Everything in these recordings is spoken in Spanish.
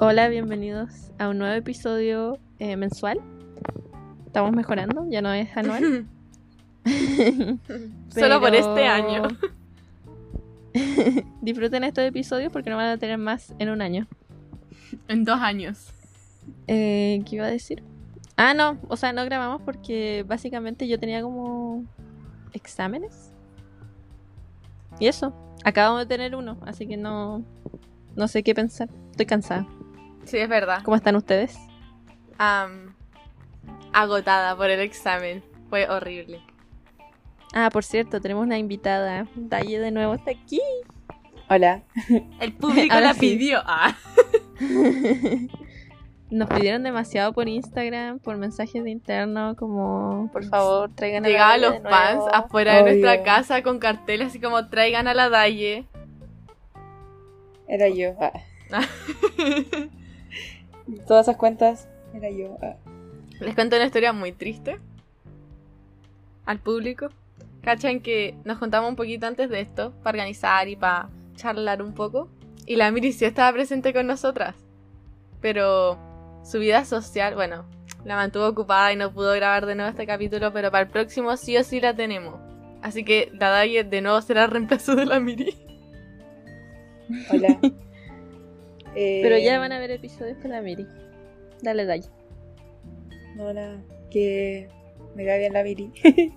Hola, bienvenidos a un nuevo episodio eh, mensual. Estamos mejorando, ya no es anual. Solo por este año. Disfruten estos episodios porque no van a tener más en un año. En dos años. Eh, ¿Qué iba a decir? Ah, no, o sea, no grabamos porque básicamente yo tenía como exámenes. Y eso, acabamos de tener uno, así que no, no sé qué pensar. Estoy cansada. Sí, es verdad. ¿Cómo están ustedes? Agotada por el examen. Fue horrible. Ah, por cierto, tenemos una invitada. Daye de nuevo está aquí. Hola. El público Ahora la sí. pidió. Ah. Nos pidieron demasiado por Instagram, por mensajes de interno, como por favor traigan a Llegaban Daye los de fans nuevo. afuera de nuestra casa con carteles así como traigan a la Daye. Era yo. Ah. Todas esas cuentas era yo. Ah. Les cuento una historia muy triste al público. Cachan que nos juntamos un poquito antes de esto para organizar y para charlar un poco. Y la Miri sí estaba presente con nosotras. Pero su vida social, bueno, la mantuvo ocupada y no pudo grabar de nuevo este capítulo, pero para el próximo sí o sí la tenemos. Así que la Daye de nuevo será el reemplazo de la Miri. Hola. Eh, Pero ya van a ver episodios con la Miri. Dale, Daye. No, nada. Que me cae bien la Miri.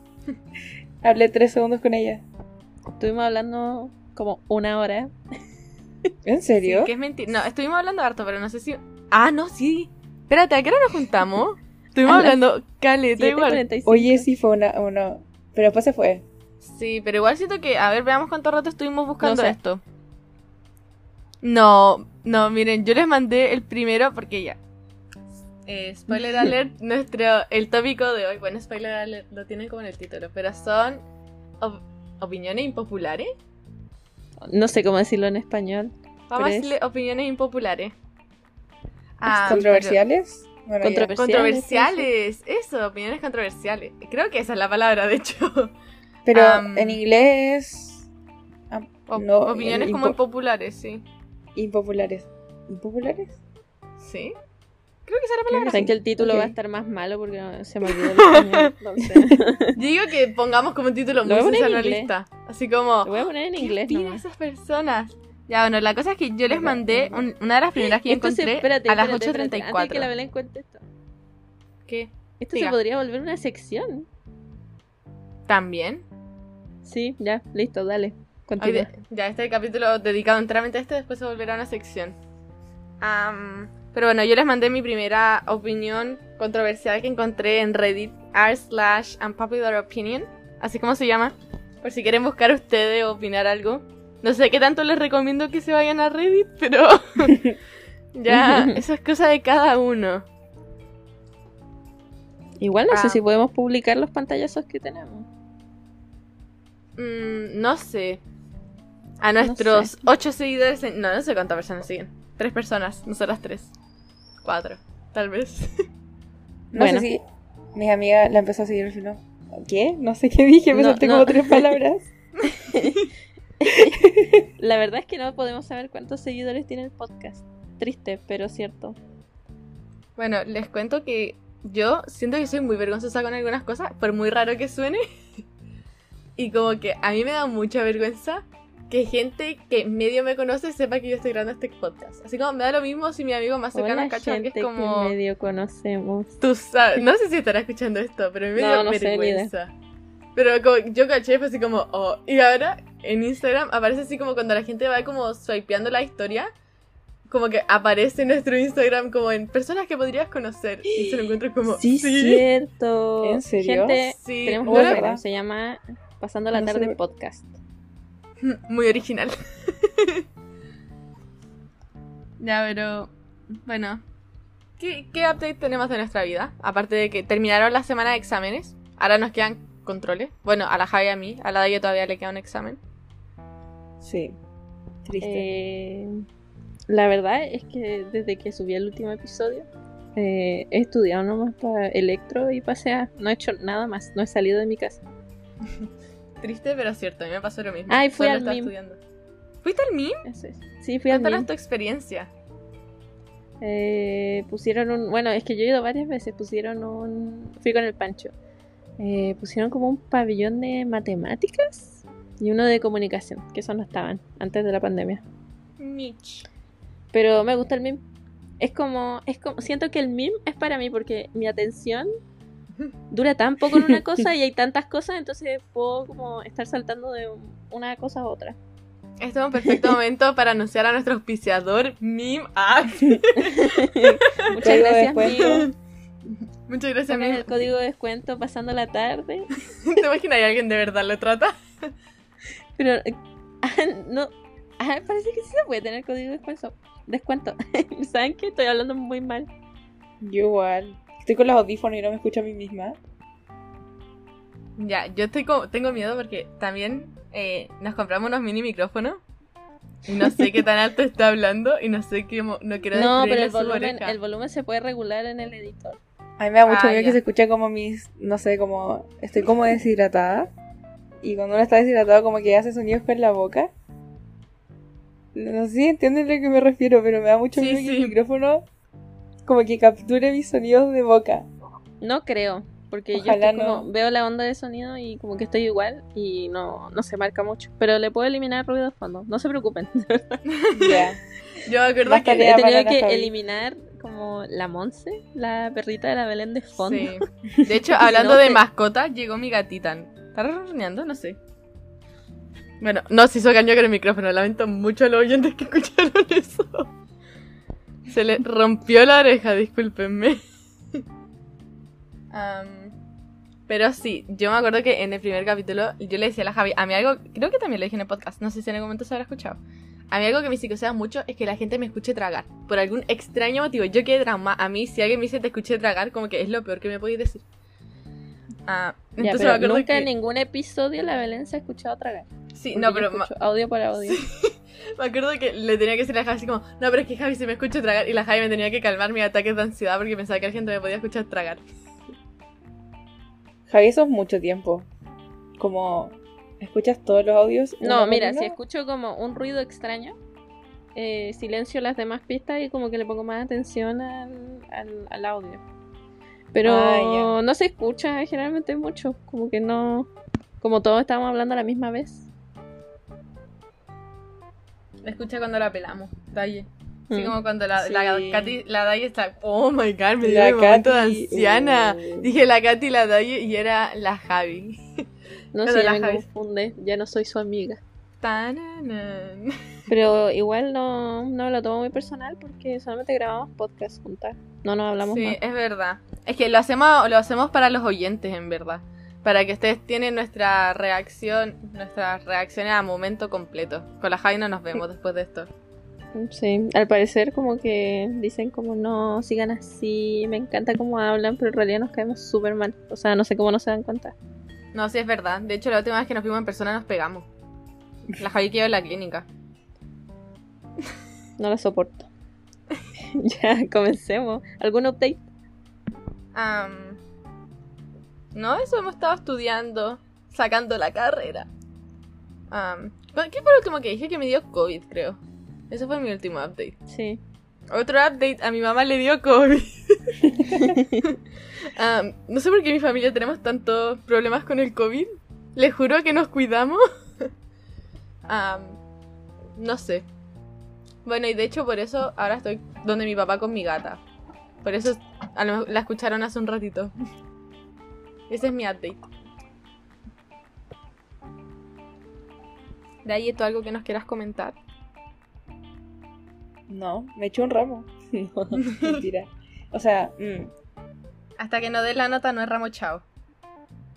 Hablé tres segundos con ella. Estuvimos hablando como una hora. ¿En serio? Sí, que es mentira. No, estuvimos hablando harto, pero no sé si. Ah, no, sí. Espérate, ¿a qué hora nos juntamos? Estuvimos hablando caleta igual. 7:45. Oye, sí fue una, uno. Pero después se fue. Sí, pero igual siento que, a ver, veamos cuánto rato estuvimos buscando No sé. esto. No, no, miren, yo les mandé el primero porque ya. Eh, spoiler alert, nuestro, el tópico de hoy, bueno, spoiler alert, lo tienen como en el título, pero son op- opiniones impopulares. No sé cómo decirlo en español. Vamos a decirle opiniones impopulares. Ah, ¿Controversiales? Bueno, ya. Controver- pero- Controversiales, eso, opiniones controversiales. Creo que esa es la palabra, de hecho. Pero en inglés. no, opiniones como impo- impopulares, sí. Impopulares. ¿Impopulares? ¿Sí? Creo que esa es la palabra. Saben que el título va a estar más malo porque no- se me olvidó el español. entonces, Yo digo que pongamos como título muy poner en sensacionalista. Así como. Lo voy a poner en ¿Qué inglés nomás. esas personas? Ya, bueno, la cosa es que yo les mandé un- una de las primeras que yo se- encontré espérate, a las espérate, espérate, Antes de que 8.34. la Belén cuente esto. ¿Qué? Esto Diga. se podría volver una sección. ¿También? Sí, ya, listo, dale. Continúa. ya, este capítulo dedicado enteramente a este, después se volverá una sección. Pero bueno, yo les mandé mi primera opinión controversial que encontré en Reddit, r slash unpopular opinion, así como se llama, por si quieren buscar ustedes o opinar algo. No sé qué tanto les recomiendo que se vayan a Reddit, pero ya, eso es cosa de cada uno. Igual no Ah. sé si podemos publicar los pantallazos que tenemos. Mm, no sé. A No nuestros sé. ocho seguidores, en- no, no sé cuántas personas siguen. Tres personas, nosotras tres. Cuatro, tal vez. No Bueno. sé si mis amigas la empezó a seguir al final. ¿Qué? No sé qué dije, me No, solté no. como tres palabras. La verdad es que no podemos saber cuántos seguidores tiene el podcast. Triste, pero cierto. Bueno, les cuento que yo siento que soy muy vergonzosa con algunas cosas, por muy raro que suene. y como que a mí me da mucha vergüenza que gente que medio me conoce sepa que yo estoy grabando este podcast. Así como me da lo mismo si mi amigo más cercano cacha que es como... que medio conocemos. Tú sabes, no sé si estará escuchando esto, pero a mí me No, dio no ni vergüenza. pero como, yo caché, fue así como, oh. Y ahora en Instagram aparece así como cuando la gente va como swipeando la historia, como que aparece nuestro Instagram como en personas que podrías conocer. Y se lo encuentro como, Sí, sí. cierto. ¿En serio? Gente, Sí, tenemos un ¿de Instagram, se llama Pasando la No tarde sé. podcast. Muy original. ya, pero bueno. ¿Qué, ¿Qué update tenemos de nuestra vida? Aparte de que terminaron la semana de exámenes. Ahora nos quedan controles. Bueno, a la Javi y a mí. A la Dayo todavía le queda un examen. Sí. Triste. Eh, la verdad es que desde que subí el último episodio eh, he estudiado nomás para electro y pasea. No he hecho nada más. No he salido de mi casa. Triste, pero cierto, a mí me pasó lo mismo. Ay, fui Solo al estaba MIM. estudiando. ¿Fuiste al MIM? Eso es. Sí, fui al MIM. tu experiencia. eh, pusieron un. Bueno, es que yo he ido varias veces. Pusieron un. Fui con el Pancho. Eh, pusieron como un pabellón de matemáticas y uno de comunicación, que esos no estaban antes de la pandemia. Mitch. Pero me gusta el meme. Es como, es como, siento que el meme es para mí porque mi atención dura tan poco en una cosa y hay tantas cosas, entonces puedo como estar saltando de una cosa a otra. Este es un perfecto momento para anunciar a nuestro auspiciador App. Muchas gracias, amigo. Muchas gracias, Meme. el código de descuento pasando la tarde. ¿Te imaginas que alguien de verdad lo trata? Pero eh, ah, no, ah, parece que sí se puede tener código de descuento. Descuento. ¿Saben qué? Estoy hablando muy mal. Yo igual. Estoy con los audífonos y no me escucho a mí misma. Ya, yo estoy como, tengo miedo porque también eh, nos compramos unos mini micrófonos. Y no sé qué tan alto está hablando y no sé qué, mo- no quiero No, pero el volumen, el volumen se puede regular en el editor. A mí me da mucho Ah, miedo ya. que se escuche como mis, no sé, como, estoy como deshidratada. Y cuando uno está deshidratado como que hace sonidos con la boca. No sé si entienden a lo que me refiero, pero me da mucho Sí, miedo que sí. el micrófono como que capture mis sonidos de boca. No creo, porque Ojalá yo como, no. veo la onda de sonido y como que estoy igual y no, no se marca mucho. Pero le puedo eliminar ruido de fondo, no se preocupen. Ya. Yo me acuerdo que... He tenido que eliminar como la Monse, la perrita de la Belén de fondo. Sí. De hecho, hablando no de te- mascotas, llegó mi gatita. ¿Está ronroneando? No sé. Bueno, no, se hizo caño con el micrófono. Lamento mucho a los oyentes que escucharon eso. Se le rompió la oreja, discúlpenme. Am, pero sí, yo me acuerdo que en el primer capítulo yo le decía a la Javi, a mí algo, creo que también lo dije en el podcast, no sé si en algún momento se habrá escuchado. A mí algo que me psicosea mucho es que la gente me escuche tragar. Por algún extraño motivo. Yo quedé trauma. A mí, si alguien me dice te escuché tragar, como que es lo peor que me podéis decir. Ah, Ya, entonces pero me acuerdo nunca que... en ningún episodio la Belén se ha escuchado tragar. Sí, no, pero audio por audio. Me acuerdo que le tenía que decir a Javi así como, no, pero es que Javi se me escucha tragar. Y la Javi me tenía que calmar mis ataques de ansiedad porque pensaba que la gente me podía escuchar tragar. Javi, eso es mucho tiempo. Como, ¿escuchas todos los audios? No, mira, si escucho como un ruido extraño, eh, silencio las demás pistas y como que le pongo más atención al, al, al audio. Pero Ah, no se escucha generalmente mucho, como que no... Como todos estábamos hablando a la misma vez. Me escucha cuando la pelamos, Daye. Así Mm. como cuando la, la, Sí. Katy, la Daye está. Oh my god, me dio La mi momento de anciana. uh. Dije la Katy y la Daye y era la Javi. No sé, la ya me Javi- confunde, ya no soy su amiga. Tananan. Pero igual no, no lo tomo muy personal porque solamente grabamos podcast juntas. No nos hablamos Sí, más. es verdad. Es que lo hacemos, lo hacemos para los oyentes, en verdad. Para que ustedes tienen nuestra reacción, nuestras reacciones a momento completo. Con la Javi no nos vemos después de esto. Sí, al parecer como que dicen como no, sigan así, me encanta cómo hablan, pero en realidad nos caemos súper mal. O sea, no sé cómo no se dan cuenta. No, sí es verdad. De hecho, la última vez que nos vimos en persona nos pegamos. La Javi quedó en la clínica. No lo soporto. ya, comencemos. ¿Algún update? No, eso hemos estado estudiando, sacando la carrera. Am, ¿Qué fue lo último que dije? Que me dio COVID, creo. Ese fue mi último update. Sí. Otro update, a mi mamá le dio COVID. No sé por qué mi familia tenemos tantos problemas con el COVID. Les juro que nos cuidamos. Am, no sé. Bueno, y de hecho por eso ahora estoy donde mi papá con mi gata. Por eso a lo mejor la escucharon hace un ratito. Ese es mi update. De ahí, ¿tú algo que nos quieras comentar? No, me echó un ramo. No, mentira. O sea, mm, Hasta que no dé la nota no es ramo chao.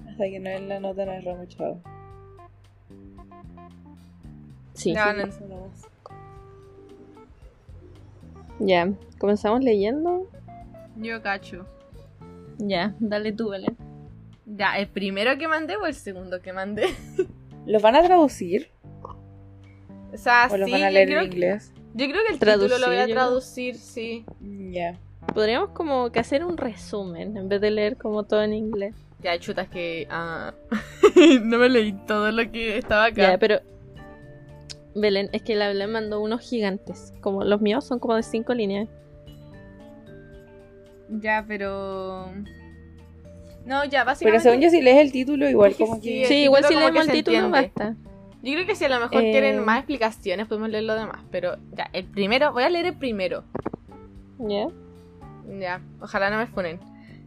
hasta que no es la nota no es ramo, chao. Sí. Ya, no-. Ya, comenzamos leyendo. Yo cacho. Ya, dale tú, Belén. Ya, ¿el primero que mandé o el segundo que mandé? ¿Los van a traducir? O sea, ¿O los sí, van a yo, leer creo en que, inglés? yo creo que el Traducir, título lo voy a yo traducir, sí. Ya. Podríamos como que hacer un resumen en vez de leer como todo en inglés. Ya, chutas que... ah, no me leí todo lo que estaba acá. Ya, pero Belén, es que la Belén mandó unos gigantes. Como los míos son como de cinco líneas. Ya, pero. No, ya, básicamente. Pero según yo, si lees el título, igual como sí, que. el Sí, igual si leemos el título entiende. basta. Yo creo que si a lo mejor Eh, quieren más explicaciones, podemos leer lo demás. Pero ya, el primero, voy a leer el primero. ¿Ya? Ya, ojalá no me funen.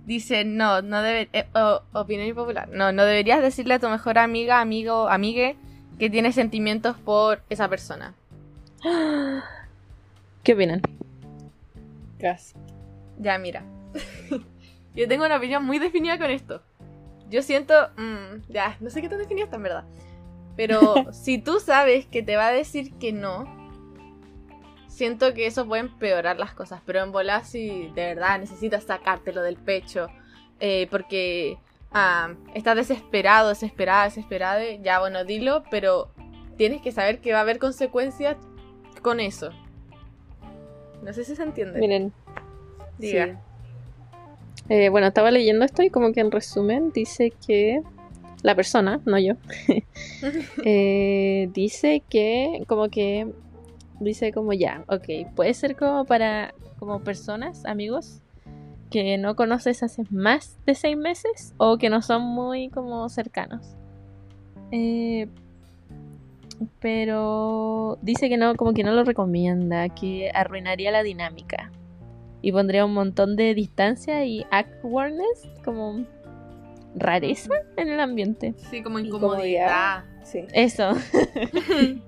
Dice, no, no debe... eh, opinión impopular. No, no deberías decirle a tu mejor amiga, amigo, amigue que tienes sentimientos por esa persona. ¿Qué opinan? Casi. Ya, mira. Yo tengo una opinión muy definida con esto. Yo siento... mm, ya, no sé qué tan definida está en verdad. Pero si tú sabes que te va a decir que no, siento que eso puede empeorar las cosas. Pero en volar si de verdad necesitas sacártelo del pecho, eh, porque ah, estás desesperado, desesperada, desesperada, ya bueno, dilo, pero tienes que saber que va a haber consecuencias con eso. No sé si se entiende. Miren, Diga. Sí. Eh, bueno, estaba leyendo esto y como que en resumen dice que la persona, no yo, eh, dice que como que dice como ya, ok, puede ser como para como personas, amigos que no conoces hace más de seis meses o que no son muy como cercanos. Eh, pero dice que no, como que no lo recomienda, que arruinaría la dinámica y pondría un montón de distancia y awkwardness, como rareza en el ambiente. Sí, como Incomodidad. incomodidad. Sí. Eso.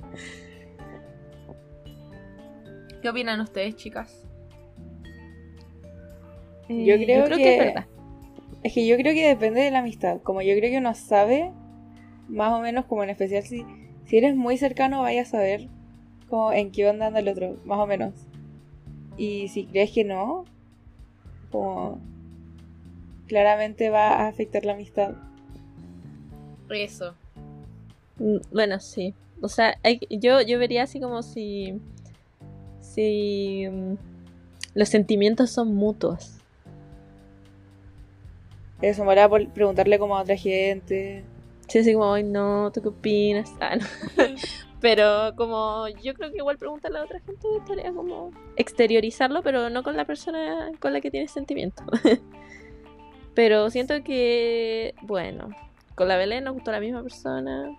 ¿Qué opinan ustedes, chicas? Yo Eh, creo que... que- es verdad. Es que yo creo que depende de la amistad. Como yo creo que uno sabe, más o menos, como en especial si, si eres muy cercano, vaya a saber como en qué onda anda el otro, más o menos. Y si crees que no, como claramente va a afectar la amistad. Eso. Mm, Bueno, sí. O sea, hay- yo, yo vería así como si. Si. mm, los sentimientos son mutuos. Eso, me por preguntarle como a otra gente. Sí, así como, ay, no, ¿tú qué opinas? Ah, no. Pero como yo creo que igual preguntarle a otra gente estaría como exteriorizarlo, pero no con la persona con la que tienes sentimiento. pero siento que, bueno, con la Belén nos gustó la misma persona,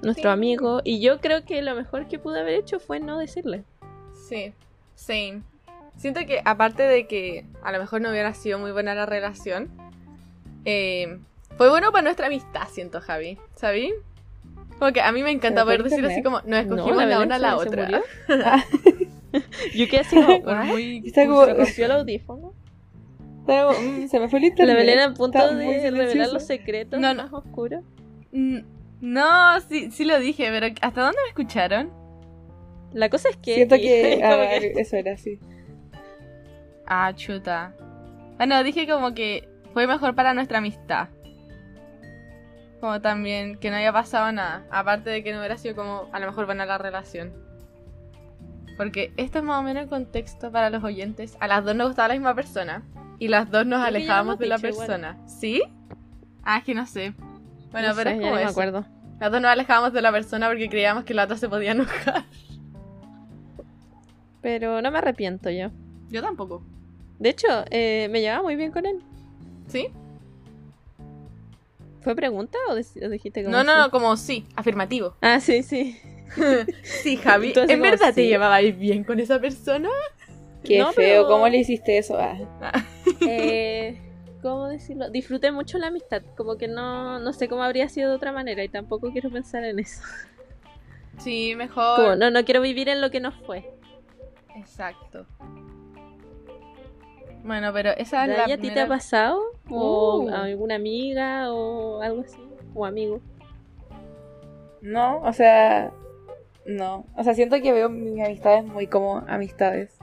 nuestro Sí. amigo, y yo creo que lo mejor que pude haber hecho fue no decirle. Sí, same. Siento que aparte de que a lo mejor no hubiera sido muy buena la relación, eh, fue bueno para nuestra amistad, siento, Javi. ¿Sabí? Como que a mí me encanta ¿Pero por poder decir así como, nos No, escogimos la una a la otra. Ah, Yo quedé así como, muy Está como- Se rompió el audífono. como, mm, se me fue el internet. La Belén a punto Está de revelar los secretos No, no. más oscuros. Mm, No, sí, sí lo dije, pero ¿hasta dónde me escucharon? La cosa es que. Siento que, ah, que- eso era así. Ah, chuta. Ah, no, dije como que fue mejor para nuestra amistad. Como también que no haya pasado nada. Aparte de que no hubiera sido como a lo mejor buena la relación. Porque esto es más o menos el contexto para los oyentes. A las dos nos gustaba la misma persona. Y las dos nos alejábamos de la dicho persona. ¿Sí? Ah, es que no sé. Bueno, no pero sé, es como no me eso. acuerdo. Las dos nos alejábamos de la persona porque creíamos que la otra se podía enojar. Pero no me arrepiento yo. Yo tampoco. De hecho, eh, me llevaba muy bien con él. ¿Sí? ¿Fue pregunta o, dijiste como No, no, no, como sí, afirmativo. Ah, sí, sí. Sí, Javi. ¿En verdad te llevabais bien con esa persona? Qué No, feo, pero- ¿cómo le hiciste eso? Ah, Eh, ¿Cómo decirlo? Disfruté mucho la amistad. Como que no, no sé cómo habría sido de otra manera y tampoco quiero pensar en eso. Sí, mejor. Como, no, no quiero vivir en lo que no fue. Exacto. Bueno, pero esa es ¿De la ahí a ti te ha pasado? ¿O Uh. a alguna amiga o algo así? ¿O amigo? no, o sea, no. O sea, siento que veo mis amistades muy como amistades.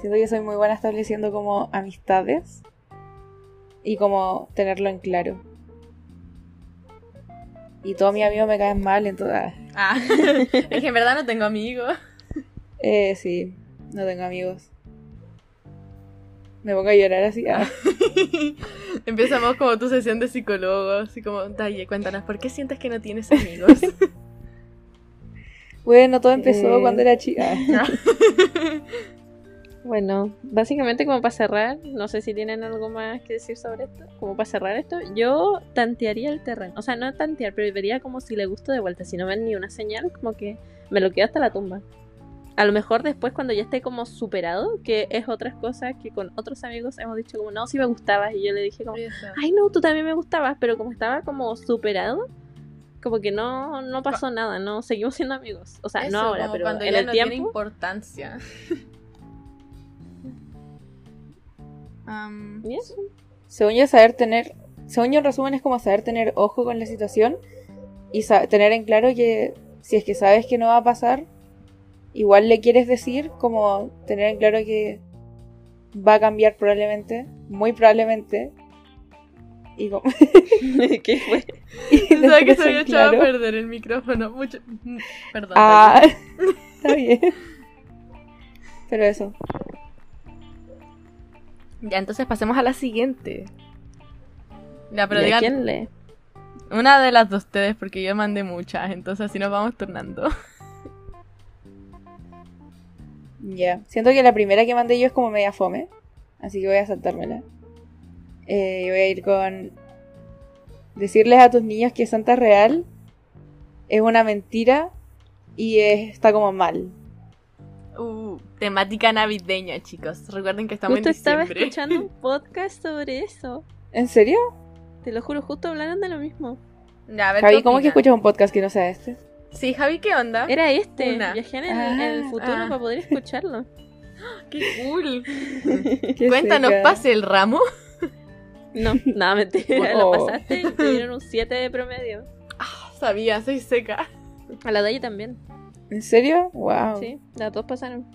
Siento que soy muy buena estableciendo como amistades y como tenerlo en claro. Y todos mis amigos me caen mal, entonces, ah, Ah, es que en verdad no tengo amigos. eh, sí, no tengo amigos. Me pongo a llorar así. ah. Empezamos como tu sesión de psicólogo, así como, Daye, cuéntanos, ¿por qué sientes que no tienes amigos? Bueno, todo empezó Eh. cuando era chica. Bueno, básicamente como para cerrar, no sé si tienen algo más que decir sobre esto, como para cerrar esto, yo tantearía el terreno, o sea, no tantear, pero vería como si le gusto de vuelta, si no ven ni una señal, como que me lo quedo hasta la tumba. A lo mejor después cuando ya esté como superado, que es otras cosas que con otros amigos hemos dicho como, no, si me gustabas, y yo le dije como, ay no, tú también me gustabas, pero como estaba como superado, como que no, no pasó nada, no seguimos siendo amigos. O sea, Eso, no ahora, pero cuando en ya el no tiempo. tiene importancia. Am, ¿Y eso? Según yo, saber tener. Según yo, en resumen, es como saber tener ojo con la situación y tener en claro que si es que sabes que no va a pasar, igual le quieres decir, como tener en claro que va a cambiar probablemente, muy probablemente. Y como. ¿Qué fue? y Pensaba que se había echado a perder el micrófono. Mucho... mm, Perdón. Ah, está bien. Pero eso. Ya, entonces pasemos a la siguiente. Ya, pero ¿Y a digan quién lee? una de las de ustedes porque yo mandé muchas, entonces así nos vamos turnando. Ya. Siento que la primera que mandé yo es como media fome. Así que voy a saltármela. Eh, y voy a ir con. Decirles a tus niños que Santa Real es una mentira y es- está como mal. Uh, temática navideña, chicos. Recuerden que estamos Justo en estaba diciembre. escuchando un podcast sobre eso. ¿En serio? Te lo juro, justo hablaron de lo mismo. Ya, a ver, Javi, ¿qué ¿cómo que opinan? escuchas un podcast que no sea este? Sí, Javi, ¿qué onda? Era este. Una. Viajé en el, Ah, el futuro ah. para poder escucharlo. ¡Qué cool! Qué Cuéntanos, seca. ¿pase el ramo? No, nada, mentira. Oh. Lo pasaste y te dieron un 7 de promedio. Sabía, soy seca. A la de ella también. ¿En serio? Wow. Sí, las dos pasaron.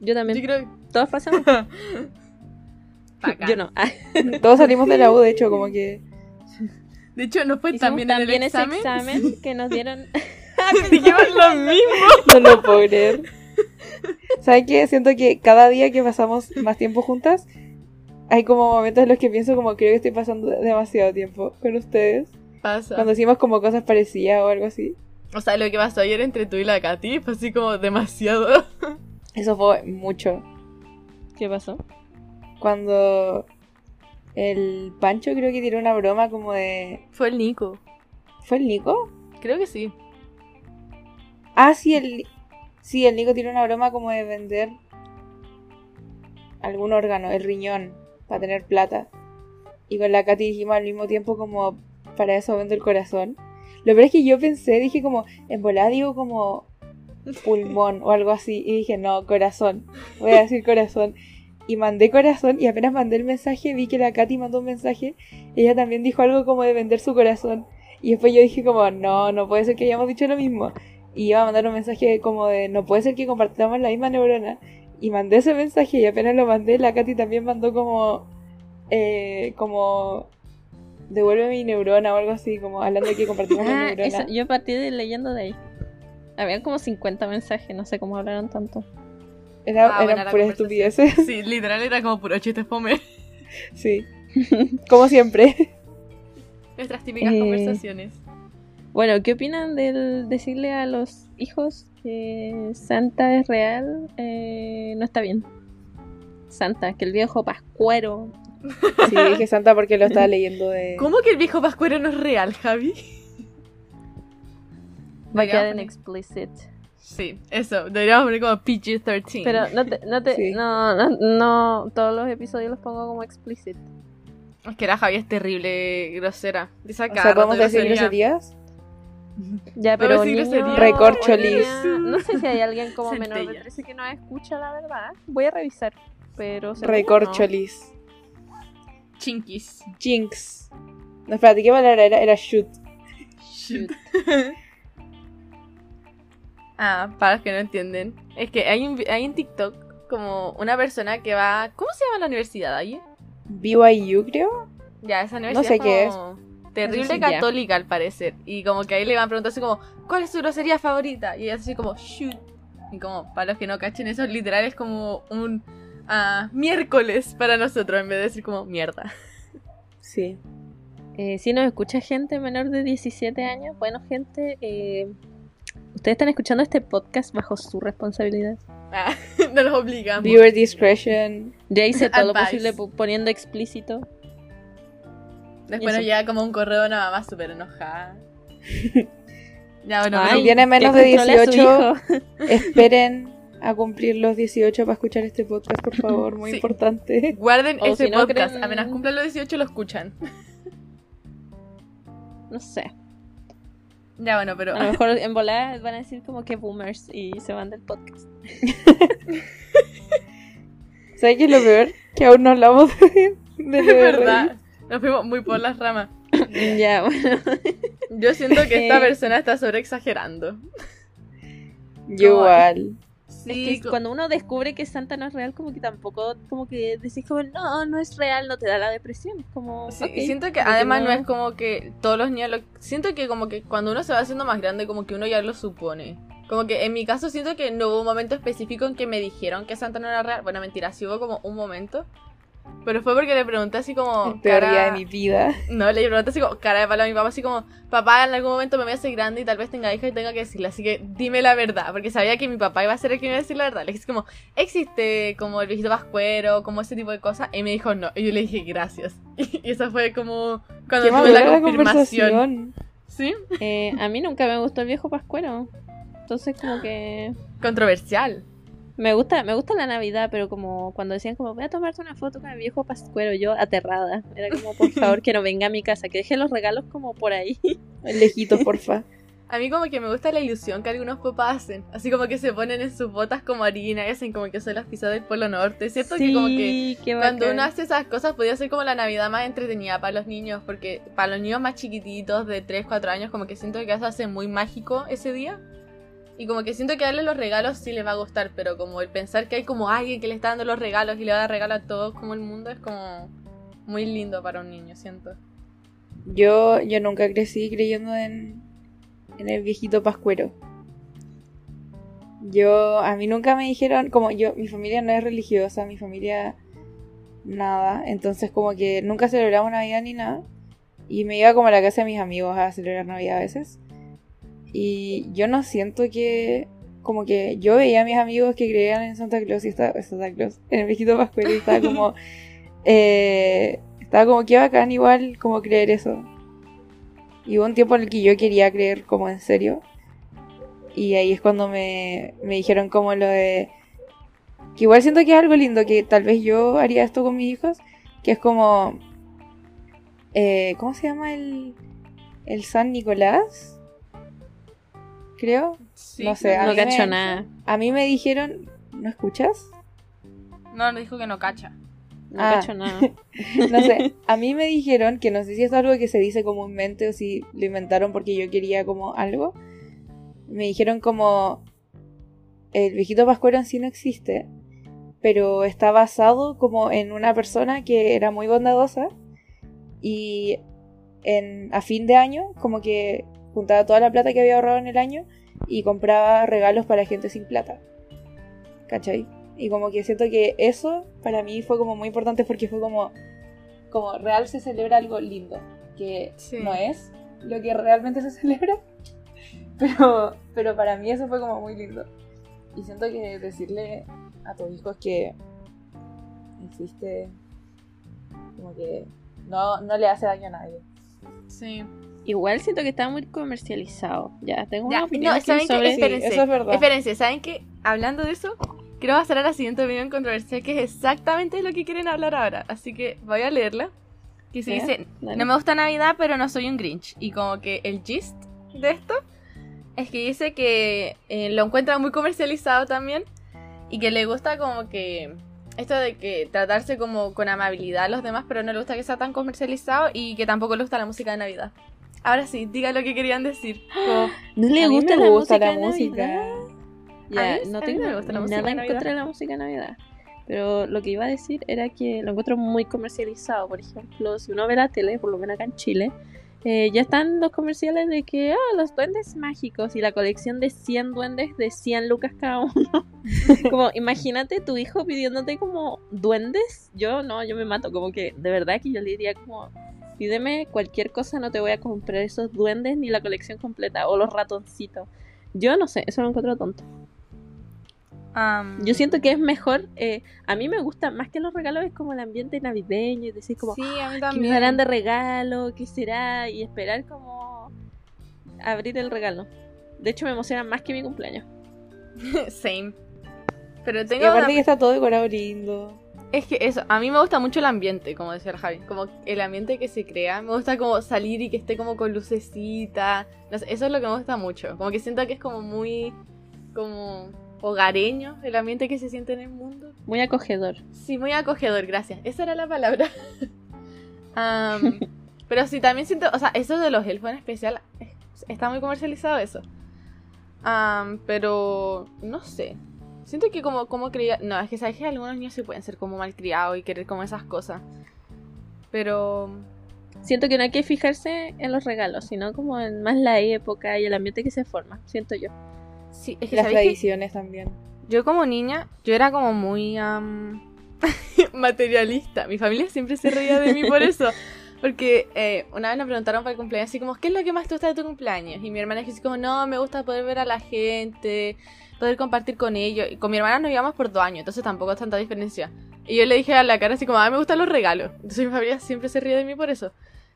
Yo también. Yo creo Todos pasamos. Yo no. Ah, Todos salimos de la U, de hecho, como que. De hecho, no fue también en el también ese examen. examen que nos dieron. Dijimos lo mismo. No lo puedo creer. ¿Saben qué? Siento que cada día que pasamos más tiempo juntas, hay como momentos en los que pienso como creo que estoy pasando demasiado tiempo con ustedes. Pasa. Cuando decimos como cosas parecidas o algo así. O sea, lo que pasó ayer entre tú y la Katy fue así como demasiado. Eso fue mucho. ¿Qué pasó? Cuando el Pancho creo que tiró una broma como de... Fue el Nico. ¿Fue el Nico? Creo que sí. Ah, sí, el... Sí, el Nico tiró una broma como de vender algún órgano, el riñón, para tener plata. Y con la Katy dijimos al mismo tiempo como, para eso vendo el corazón. Lo peor es que yo pensé, dije como, en volada digo como pulmón o algo así. Y dije, no, corazón. Voy a decir corazón. Y mandé corazón y apenas mandé el mensaje, vi que la Katy mandó un mensaje. Ella también dijo algo como de vender su corazón. Y después yo dije como, no, no puede ser que hayamos dicho lo mismo. Y iba a mandar un mensaje como de, no puede ser que compartamos la misma neurona. Y mandé ese mensaje y apenas lo mandé, la Katy también mandó como, eh, como, devuelve mi neurona o algo así, como hablando de que compartimos la Ah, neurona. eso, yo partí de leyendo de ahí. Habían como 50 mensajes, no sé cómo hablaron tanto. Era, Ah, eran puras estupideces. Sí, literal era como puro chiste fome. sí. Como siempre. Nuestras típicas Eh. conversaciones. Bueno, ¿qué opinan del decirle a los hijos que Santa es real? Eh, no está bien. Santa, que el viejo pascuero. Sí, dije Santa porque lo estaba leyendo de... ¿Cómo que el viejo pascuero no es real, Javi? Va a quedar en explicit. Sí, eso. Deberíamos poner como PG-13. Pero no te, no te, Sí. no, no, no, todos los episodios los pongo como explicit. Es que la Javi es terrible, grosera. Dice O acá. sea, ¿podemos decir groserías? Ya, Pero niño. Recorcholis. No sé si hay alguien como menor de Centella. 13 que no escucha, la verdad. Voy a revisar. Pero Recorcholis. Chinkies. Jinx. No, espérate, ¿qué palabra era? Era shoot. Shoot. Ah, para los que no entienden. Es que hay, un, hay en TikTok como una persona que va. ¿Cómo se llama la universidad ahí? BYU, creo. Ya, esa universidad sé qué como terrible No sé si ya. católica al parecer. Y como que ahí le van a preguntar así como, ¿cuál es tu grosería favorita? Y ella así como, shoot. Y como, para los que no cachen eso, literal es como un ah, miércoles para nosotros, en vez de decir como mierda. Sí. Eh, si nos escucha gente menor de 17 años, bueno, gente, eh, ustedes están escuchando este podcast bajo su responsabilidad. Ah, no los obligamos. Viewer discretion. Ya hice todo lo posible po- poniendo explícito. Después nos llega como un correo de una mamá súper enojada. ya, bueno, Ay, tiene menos de controle a su 18. hijo. Esperen a cumplir los 18 para escuchar este podcast, por favor, muy Sí. importante. guarden O ese si no podcast. creen- Apenas cumplan los 18 lo escuchan. No sé. Ya, bueno, pero... A lo mejor en volada van a decir como que boomers y se van del podcast. ¿Sabes qué es lo peor? Que aún no hablamos de, de Es verdad. Nos fuimos muy por las ramas. ya, bueno. Yo siento que esta Eh. persona está sobre exagerando. Reddit. Yo igual. Sí, es que co- cuando uno descubre que Santa no es real, como que tampoco, como que decís como, no, no es real, no te da la depresión. Es como, Sí, ok, y siento que además no no- es como que todos los niños lo... Siento que como que cuando uno se va haciendo más grande como que uno ya lo supone. Como que en mi caso siento que no hubo un momento específico en que me dijeron que Santa no era real. Bueno, mentira, sí hubo como un momento. Pero fue porque le pregunté así como... Peor cara- de mi vida. No, le pregunté así como cara de palo a mi papá, así como, papá, en algún momento me voy a hacer grande y tal vez tenga hija y tenga que decirle, así que dime la verdad, porque sabía que mi papá iba a ser el que me iba a decir la verdad. Le dije como, existe como el viejito pascuero, como ese tipo de cosas, y me dijo no, y yo le dije gracias. Y, eso fue como cuando tuve la confirmación. ¿Sí? Eh, a mí nunca me gustó el viejo pascuero. Entonces como que Controversial. Me gusta, me gusta la Navidad, pero como cuando decían como voy a tomarte una foto con el viejo pascuero, yo aterrada. Era como por favor que no venga a mi casa, que deje los regalos como por ahí. Lejito, porfa. A mí como que me gusta la ilusión que algunos papás hacen, así como que se ponen en sus botas como harina y hacen como que son las pisadas del Polo Norte, ¿cierto? que como que Cuando uno hace esas cosas podría ser como la Navidad más entretenida para los niños, porque para los niños más chiquititos de 3, 4 años como que siento que eso hace muy mágico ese día. Y como que siento que darle los regalos sí les va a gustar, pero como el pensar que hay como alguien que le está dando los regalos y le va a dar regalos a todos como el mundo es como muy lindo para un niño, siento. Yo, yo nunca crecí creyendo en, en el viejito pascuero. Yo, a mí nunca me dijeron, como yo, mi familia no es religiosa, mi familia nada, entonces como que nunca celebramos Navidad ni nada. Y me iba como a la casa de mis amigos a celebrar Navidad a veces. Y yo no siento que, como que yo veía a mis amigos que creían en Santa Claus y estaba, Santa Claus, en el viejito pascuero y estaba como, eh, estaba como que bacán igual como creer eso. Y hubo un tiempo en el que yo quería creer como en serio. Y ahí es cuando me, me dijeron como lo de... Que igual siento que es algo lindo, que tal vez yo haría esto con mis hijos. Que es como... eh, ¿Cómo se llama el, el San Nicolás? Creo. Sí, No sé, a No mí me- cacho nada. A mí me dijeron... ¿No escuchas? No, no dijo que no cacha. No Ah. cacho nada. No sé, a mí me dijeron que no sé si es algo que se dice comúnmente o si lo inventaron porque yo quería como algo. Me dijeron como el viejito pascuero en sí no existe, pero está basado como en una persona que era muy bondadosa y en, a fin de año como que juntaba toda la plata que había ahorrado en el año y compraba regalos para gente sin plata. ¿Cachai? Y como que siento que eso para mí fue como muy importante porque fue como, como real se celebra algo lindo, que Sí. no es lo que realmente se celebra, pero, pero para mí eso fue como muy lindo. Y siento que decirle a tus hijos que existe, como que no, no le hace daño a nadie. Sí. Igual siento que está muy comercializado. Ya, tengo Ya, una opinión no, ¿saben sobre... Sí, Espérense. eso es verdad. Espérense, ¿saben qué? Hablando de eso, quiero pasar a la siguiente opinión controversial, que es exactamente lo que quieren hablar ahora. Así que voy a leerla. Que se Ya, dice, dale. no me gusta Navidad, pero no soy un Grinch. Y como que el gist de esto es que dice que eh, lo encuentra muy comercializado también. Y que le gusta como que... Esto de que tratarse como con amabilidad a los demás, pero no le gusta que sea tan comercializado y que tampoco le gusta la música de Navidad. Ahora sí, diga lo que querían decir. Como, ¿No le gusta, la, gusta música la música. Ya, no tengo me gusta la música nada en Navidad. contra de la música de Navidad. Pero lo que iba a decir era que lo encuentro muy comercializado. Por ejemplo, si uno ve la tele, por lo menos acá en Chile, eh, ya están los comerciales de que, ah, los duendes mágicos y la colección de 100 duendes de 100 lucas cada uno. como, imagínate tu hijo pidiéndote como duendes. Yo no, yo me mato. Como que, de verdad que yo le diría como, pídeme cualquier cosa, no te voy a comprar esos duendes ni la colección completa o los ratoncitos. Yo no sé, eso lo encuentro tonto. Am, Yo siento que es mejor, eh, a mí me gusta más que los regalos, es como el ambiente navideño y decir como, sí, a mí ¿qué también. me darán de regalo? ¿Qué será? Y esperar como abrir el regalo. De hecho me emociona más que mi cumpleaños. Same. Pero Y tengo aparte una- que está todo decorado lindo. Es que eso, a mí me gusta mucho el ambiente, como decía el Javi. Como el ambiente que se crea. Me gusta como salir y que esté como con lucecita. No sé, eso es lo que me gusta mucho. Como que siento que es como muy. como hogareño el ambiente que se siente en el mundo. Muy acogedor. Sí, muy acogedor, gracias. Esa era la palabra. Pero sí, también siento, o sea, eso de los elfos en especial, es- está muy comercializado eso. Am, pero, no sé. Siento que como, como creía... No, es que sabes que algunos niños sí pueden ser como malcriados y querer como esas cosas. Pero... Siento que no hay que fijarse en los regalos, sino como en más la época y el ambiente que se forma, siento yo. Sí, es que Las tradiciones también. Yo como niña, yo era como muy am, materialista. Mi familia siempre se reía de mí por eso. Porque eh, una vez nos preguntaron para el cumpleaños así como, ¿qué es lo que más te gusta de tu cumpleaños? Y mi hermana dijo así como, no, me gusta poder ver a la gente, poder compartir con ellos. Y con mi hermana nos llevamos por dos años, entonces tampoco es tanta diferencia. Y yo le dije a la cara así como, a mí me gustan los regalos. Entonces mi familia siempre se ríe de mí por eso.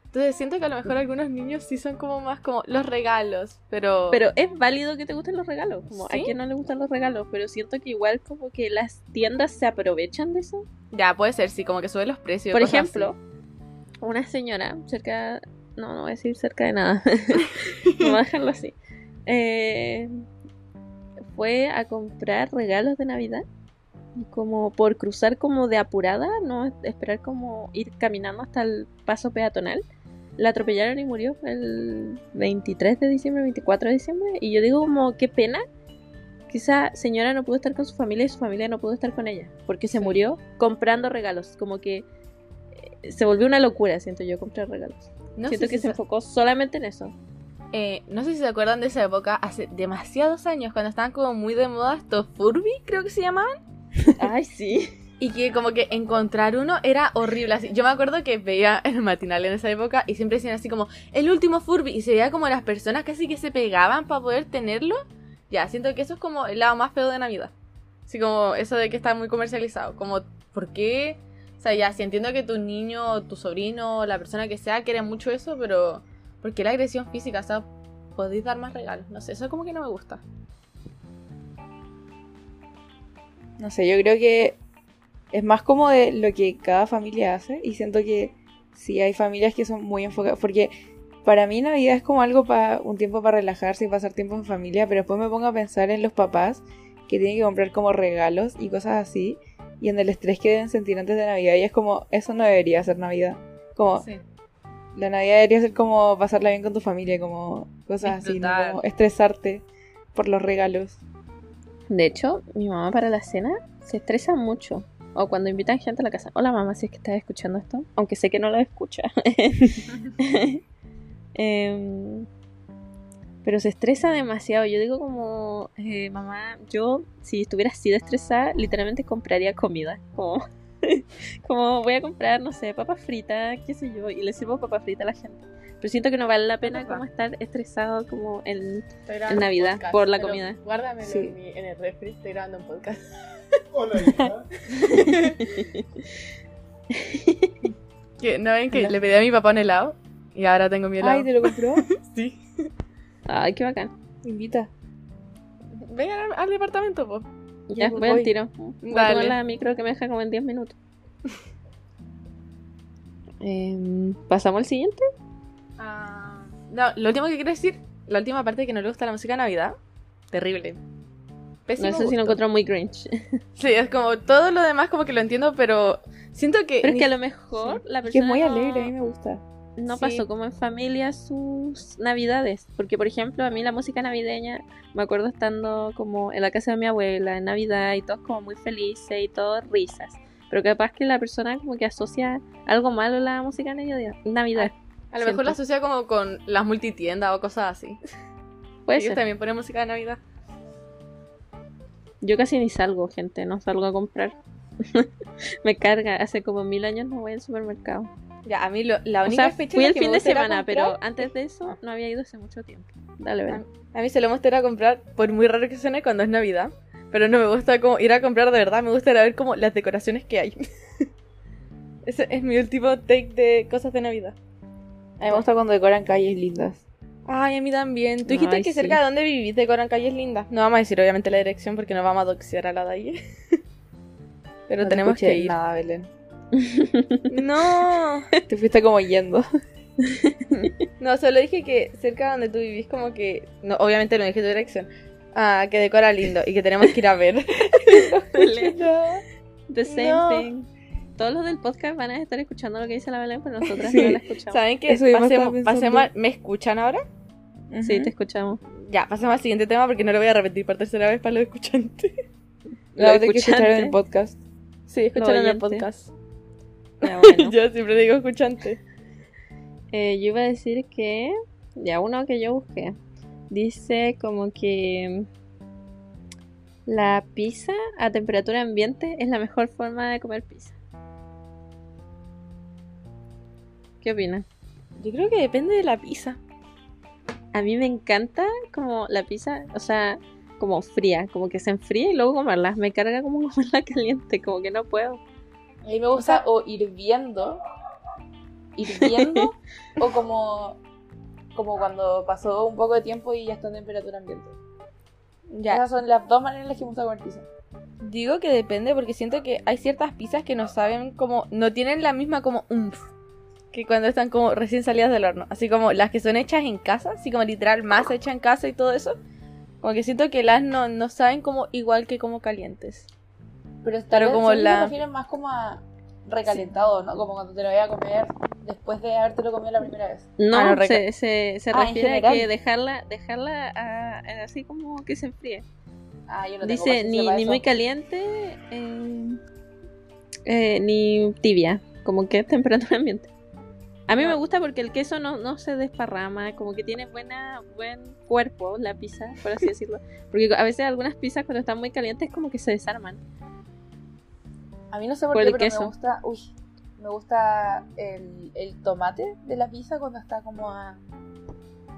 Entonces siento que a lo mejor algunos niños sí son como más como los regalos, pero... Pero es válido que te gusten los regalos, como ¿Sí? a quien no le gustan los regalos, pero siento que igual como que las tiendas se aprovechan de eso. Ya, puede ser, sí, como que sube los precios. Por ejemplo, una señora cerca, no, no voy a decir cerca de nada, vamos a dejarlo así, eh, fue a comprar regalos de Navidad, y como por cruzar como de apurada, no esperar como ir caminando hasta el paso peatonal. La atropellaron y murió el 23 de diciembre, 24 de diciembre. Y yo digo como, qué pena que esa señora no pudo estar con su familia y su familia no pudo estar con ella. Porque se murió comprando regalos. Como que se volvió una locura, siento yo, comprar regalos. No siento que si se enfocó solamente en eso. Eh, no sé si se acuerdan de esa época, hace demasiados años, cuando estaban como muy de moda estos Furby, creo que se llamaban. Ay, sí. Y que como que encontrar uno era horrible. Así. Yo me acuerdo que veía en el matinal en esa época y siempre decían así como, el último Furby. Y se veía como las personas casi que se pegaban para poder tenerlo. Ya, siento que eso es como el lado más feo de Navidad. Así como eso de que está muy comercializado. Como, ¿por qué? O sea, ya, si entiendo que tu niño, tu sobrino, la persona que sea, quiere mucho eso, pero ¿por qué la agresión física? O sea, podéis dar más regalos. No sé, eso como que no me gusta. No sé, yo creo que es más como de lo que cada familia hace y siento que sí hay familias que son muy enfocadas, porque para mí Navidad es como algo para un tiempo para relajarse y pasar tiempo en familia, pero después me pongo a pensar en los papás que tienen que comprar como regalos y cosas así y en el estrés que deben sentir antes de Navidad y es como, eso no debería ser Navidad. Como, Sí. la Navidad debería ser como pasarla bien con tu familia, como cosas así, no como estresarte por los regalos. De hecho, mi mamá para la cena se estresa mucho. O cuando invitan gente a la casa. Hola mamá, si es que estás escuchando esto. Aunque sé que no lo escucha. Em, pero se estresa demasiado. Yo digo como, eh, mamá, yo si estuviera así de estresada, literalmente compraría comida. Como, como voy a comprar, no sé, papas fritas, qué sé yo, y le sirvo papas fritas a la gente. Pero siento que no vale la pena como estar estresado como en... Grabando Navidad, podcast, por la comida. Guárdame Sí. en, el refri, estoy grabando un podcast. Hola, ¿No ven que Hola. le pedí a mi papá un helado? Y ahora tengo mi helado. Ay, ¿te lo compró? Sí. Ay, qué bacán. Invita. Vengan al, al departamento, po. Ya, pues voy al voy. tiro. Voy a Dale. tomar la micro que me deja como en 10 minutos. Em, ¿Pasamos al siguiente? Ah, no, lo último que quiero decir, la última parte que no le gusta la música de Navidad, terrible. No Pésimo sé si lo gusto. encuentro muy cringe. Sí, es como todo lo demás como que lo entiendo, pero siento que... Pero es ni- que a lo mejor la Que es persona muy no, alegre, a mí me gusta. No Sí. pasó como en familia sus navidades. Porque, por ejemplo, a mí la música navideña, me acuerdo estando como en la casa de mi abuela en Navidad y todos como muy felices y todos risas. Pero capaz que la persona como que asocia algo malo a la música navidad. Navidad. A lo mejor lo asocia como con las multitiendas o cosas así. Puede Ellos ser. también ponen música de Navidad. Yo casi ni salgo, gente, no salgo a comprar. me carga, hace como mil años no voy al supermercado. Ya, a mí lo- la O única sea, fecha fui el que fin de semana, comprar- pero antes de eso no había ido hace mucho tiempo. Dale, ven. A mí se lo gusta ir a comprar, por muy raro que suene, cuando es Navidad. Pero no me gusta como ir a comprar de verdad, me gusta ir a ver como las decoraciones que hay. Ese es mi último take de cosas de Navidad. A mí me gusta cuando decoran calles lindas. Ay, a mí también. Tú dijiste Ay, que sí. cerca de donde vivís decoran calles lindas. No vamos a decir obviamente la dirección porque no vamos a doxear a la de ahí. Pero No te tenemos que ir. nada, Belén. No. Te fuiste como yendo. No, solo dije que cerca de donde tú vivís como que... No, obviamente no dije tu dirección. Ah, que decora lindo y que tenemos que ir a ver. The same No. thing. Todos los del podcast van a estar escuchando lo que dice la Belén, pero nosotras Sí. no la escuchamos. ¿Saben qué? Pasemos, pasemos a- ¿Me escuchan ahora? Sí, Ujú. te escuchamos. Ya, pasemos al siguiente tema porque no lo voy a repetir por tercera vez para los escuchantes. La Lo voy a que escuchar en el podcast. Sí, escucharon el podcast. Ya, bueno. Yo siempre digo escuchante. Eh, yo iba a decir que. Ya, uno que yo busqué. Dice como que. La pizza a temperatura ambiente es la mejor forma de comer pizza. ¿Qué opinan? Yo creo que depende de la pizza. A mí me encanta como la pizza, o sea, como fría, como que se enfría y luego comerla. Me carga como comerla caliente, como que no puedo. A mí me gusta o hirviendo, hirviendo, o como, como cuando pasó un poco de tiempo y ya está en temperatura ambiente. Ya, Esas son las dos maneras en las que me gusta comer pizza. digo que depende porque siento que hay ciertas pizzas que no saben como... No tienen la misma como umf que cuando están como recién salidas del horno. Así como las que son hechas en casa, así como literal más hechas en casa y todo eso. Como que siento que las no, no saben como igual que como calientes. Pero, Pero como la- se refieren más como a recalentado, ¿no? Como cuando te lo voy a comer después de habértelo comido la primera vez. No, Ah, no, se, se, se Ah, refiere a que dejarla, dejarla a- a- así como que se enfríe. Ah, yo no tengo Dice paciencia ni, ni eso. muy caliente eh, eh, ni tibia, como que temperatura ambiente. A mí me gusta porque el queso no, no se desparrama, como que tiene buena buen cuerpo la pizza, por así decirlo. Porque a veces algunas pizzas cuando están muy calientes como que se desarman. A mí no sé por, por qué, el pero queso. me gusta, uy, me gusta el, el tomate de la pizza cuando está como a,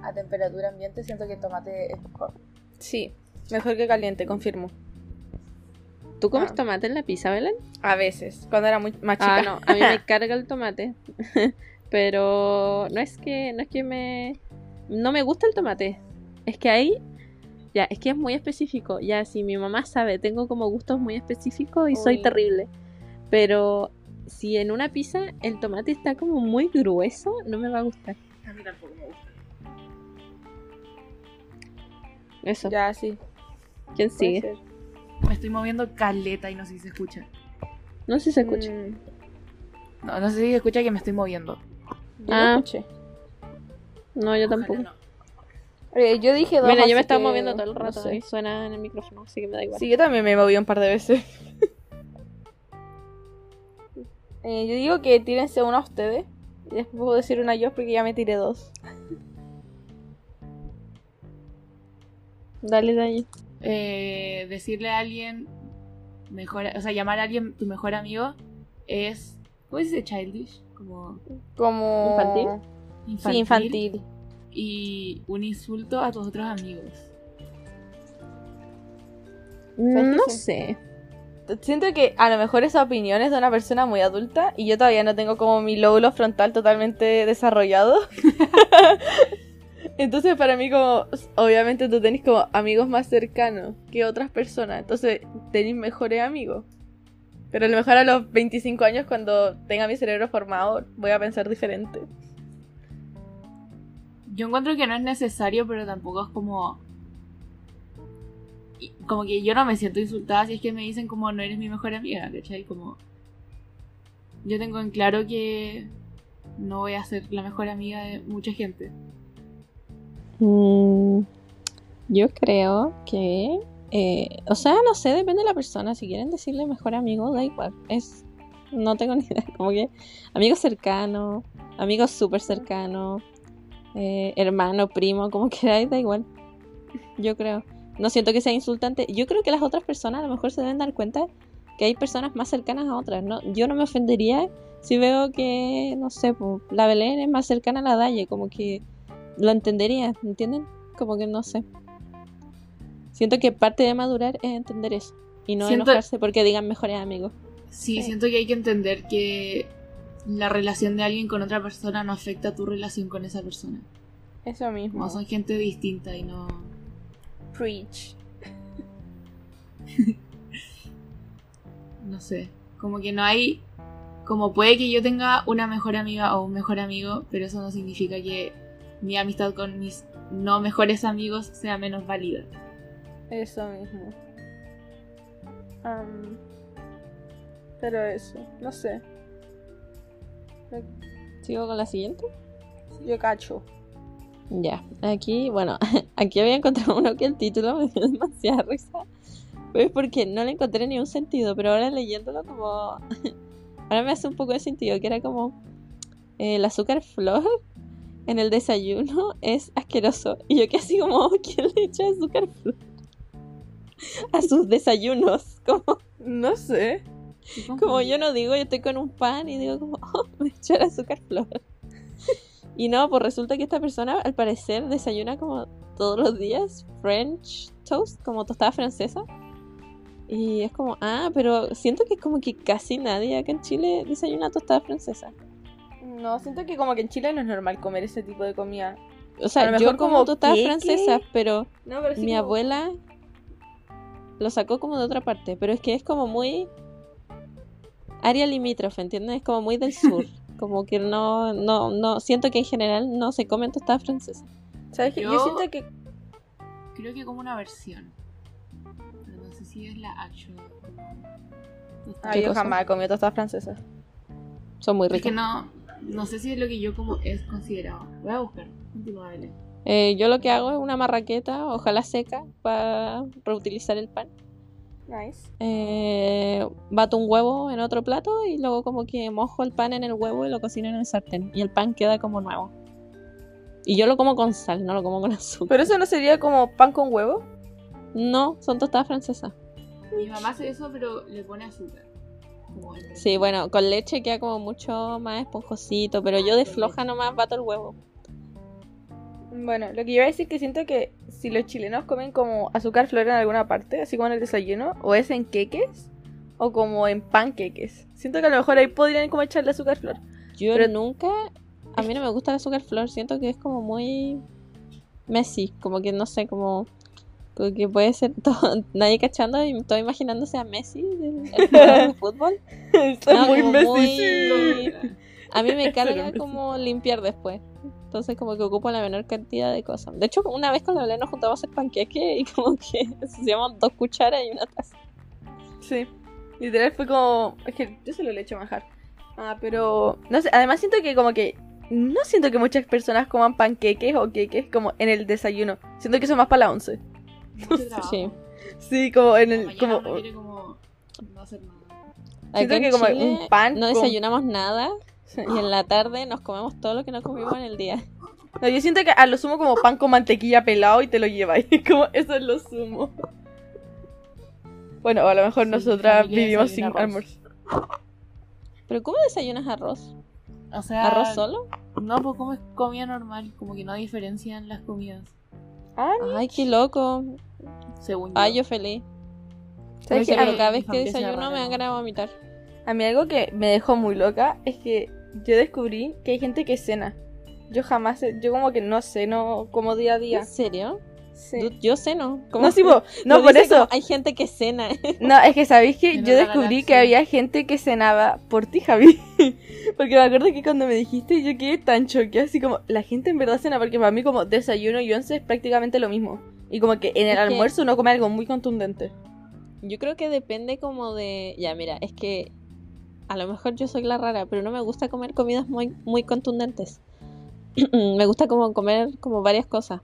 a temperatura ambiente. Siento que el tomate es mejor. Sí, mejor que caliente, confirmo. ¿Tú comes Ah. tomate en la pizza, Belén? A veces, cuando era muy más chica. Ah, no, a mí me carga el tomate. Pero no es que no es que me no me gusta el tomate. Es que ahí ya, es que es muy específico. Ya si mi mamá sabe, tengo como gustos muy específicos y soy terrible. Pero si en una pizza el tomate está como muy grueso, no me va a gustar. A mí tampoco me gusta. Eso. Ya, sí. ¿Quién sigue? ser. Me estoy moviendo caleta y no sé si se escucha. No sé si se escucha. Mm, No, no sé si se escucha que me estoy moviendo. Yo Ah, lo escuché. No, yo Ojalá tampoco. no. Eh, yo dije dos. Mira, yo me estaba que moviendo todo el no rato sé. y suena en el micrófono, así que me da igual. Sí, yo también me moví un par de veces. Eh, yo digo que tírense una a ustedes. Y después puedo decir una yo porque ya me tiré dos. Dale, dale. Eh, decirle a alguien, mejor, o sea, llamar a alguien tu mejor amigo es, ¿cómo se dice childish? Como Como. ¿Infantil? infantil. Sí, infantil. Y un insulto a tus otros amigos. Mm, No sé. Siento que a lo mejor esa opinión es de una persona muy adulta y yo todavía no tengo como mi lóbulo frontal totalmente desarrollado. Entonces para mí como, obviamente tú tenés como amigos más cercanos que otras personas, entonces tenés mejores amigos. Pero a lo mejor a los 25 años cuando tenga mi cerebro formado voy a pensar diferente. Yo encuentro que no es necesario, pero tampoco es como... Como que yo no me siento insultada si es que me dicen como no eres mi mejor amiga, ¿cachai? Como... Yo tengo en claro que no voy a ser la mejor amiga de mucha gente. Mm, yo creo que, eh, o sea, no sé, depende de la persona. Si quieren decirle mejor amigo, da igual. Es, no tengo ni idea. Como que amigo cercano, amigo súper cercano, eh, hermano, primo, como queráis, da igual. Yo creo. No siento que sea insultante. Yo creo que las otras personas a lo mejor se deben dar cuenta que hay personas más cercanas a otras. ¿no? Yo no me ofendería si veo que, no sé, po, la Belén es más cercana a la Dalle, como que lo entendería, ¿entienden? Como que no sé. Siento que parte de madurar es entender eso. Y no Siento- enojarse porque digan mejores amigos. Sí, Sí. siento que hay que entender que la relación de alguien con otra persona no afecta a tu relación con esa persona. Eso mismo. Como son gente distinta y no... Preach. no sé, como que no hay, como puede que yo tenga una mejor amiga o un mejor amigo, pero eso no significa que mi amistad con mis no mejores amigos sea menos válida. Eso mismo. Am, pero eso, no sé. ¿Sigo con la siguiente? Yo cacho. Ya, aquí, bueno, aquí había encontrado uno que el título me dio demasiada risa. Pero es porque no le encontré ni un sentido, pero ahora leyéndolo como... Ahora me hace un poco de sentido, que era como... eh, el azúcar flor en el desayuno es asqueroso. Y yo que así como, ¿quién le echa azúcar flor? A sus desayunos, como, No sé. como yo no digo, yo estoy con un pan y digo como, oh, me echar azúcar flor. Y no, pues resulta que esta persona al parecer desayuna como todos los días French toast, como tostada francesa. Y es como, ah, pero siento que como que casi nadie acá en Chile desayuna tostada francesa. No, siento que como que en Chile no es normal comer ese tipo de comida. O A sea, yo como como tostadas francesas, pero No, pero mi abuela lo sacó como de otra parte, pero es que es como muy área limítrofe, ¿entiendes? Es como muy del sur, como que no, no, no, siento que en general no se comen tostadas francesas. ¿Sabes qué? Yo... Yo- siento que. Creo que como una versión. Pero no sé si es la actual. Ah, ¿Qué yo cosa? jamás he comido tostadas francesas. Son muy Es que ricas. no, no sé si es lo que yo como es considerado. Voy a buscar. Continúa, Belén. Eh, yo lo que hago es una marraqueta, ojalá seca, para reutilizar el pan. Nice. Eh, bato un huevo en otro plato y luego como que mojo el pan en el huevo y lo cocino en el sartén. Y el pan queda como nuevo. Y yo lo como con sal, no lo como con azúcar. Pero eso no sería como pan con huevo. No, son tostadas francesas. Mi mamá hace eso, pero le pone azúcar. Sí, bueno, con leche queda como mucho más esponjosito, pero yo de floja nomás bato el huevo. Bueno, lo que yo iba a decir que siento que si los chilenos comen como azúcar flor en alguna parte, así como en el desayuno, o es en queques, o como en panqueques. Siento que a lo mejor ahí podrían como echarle azúcar flor. Yo Pero- nunca, a mí no me gusta el azúcar flor, siento que es como muy Messi, como que no sé, como, como que puede ser todo, nadie cachando y todo imaginándose a Messi, el, el jugador de fútbol. Está No, muy Messi. muy- A mí me carga como limpiar después. Entonces como que ocupo la menor cantidad de cosas. De hecho, una vez con la Belén nos juntamos a hacer panqueque y como que hacíamos dos cucharas y una taza. Sí. Literal fue como. Es que yo se lo le echo manjar. Ah, pero. No sé, además siento que como que. No siento que muchas personas coman panqueques o queques como en el desayuno. Siento que eso es más para la once. Sí. Sí, como en el. Como, uno quiere como no hacer nada. Siento que como un pan no con- desayunamos nada. y en la tarde nos comemos todo lo que no comimos en el día. No, yo siento que a lo sumo como pan con mantequilla pelado y te lo lleváis. Como eso es lo sumo. Bueno, o a lo mejor Sí, nosotras vivimos sin almuerzo. ¿Pero cómo desayunas arroz? O sea, ¿Arroz solo? No, pues como es comida normal, como que no diferencian las comidas, Ay, qué loco. según Ay, yo feliz. ¿sabes cada vez que desayuno me dan ganas de vomitar. A mí algo que me dejó muy loca es que yo descubrí que hay gente que cena. Yo jamás, yo como que no ceno como día a día. ¿En serio? Sí. Yo ceno. ¿Cómo? No, sí, po, no, por eso. Hay gente que cena. No, es que sabéis que yo descubrí que había gente que cenaba por ti, Javi. porque me acuerdo que cuando me dijiste yo quedé tan choqueada, así como, la gente en verdad cena, porque para mí como desayuno y once es prácticamente lo mismo. Y como que en el Es que- almuerzo uno come algo muy contundente. Yo creo que depende como de... Ya, mira, es que a lo mejor yo soy la rara, pero no me gusta comer comidas muy, muy contundentes. me gusta como comer como varias cosas.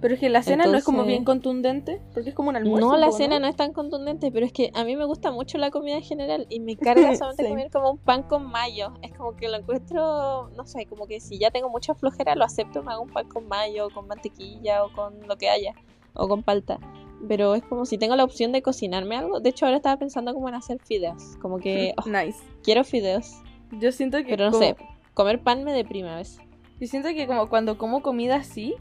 Pero es que la cena no es como bien contundente, porque es como un almuerzo. No, la cena no es tan contundente, pero es que a mí me gusta mucho la comida en general y me carga solamente Sí. comer como un pan con mayo. Es como que lo encuentro, no sé, como que si ya tengo mucha flojera lo acepto, me hago un pan con mayo, con mantequilla o con lo que haya, o con palta. Pero es como si tengo la opción de cocinarme algo. De hecho, ahora estaba pensando como en hacer fideos. Como que oh, Nice. quiero fideos, Yo siento que pero no como- sé, comer pan me deprime a veces. Yo siento que como cuando como comida así,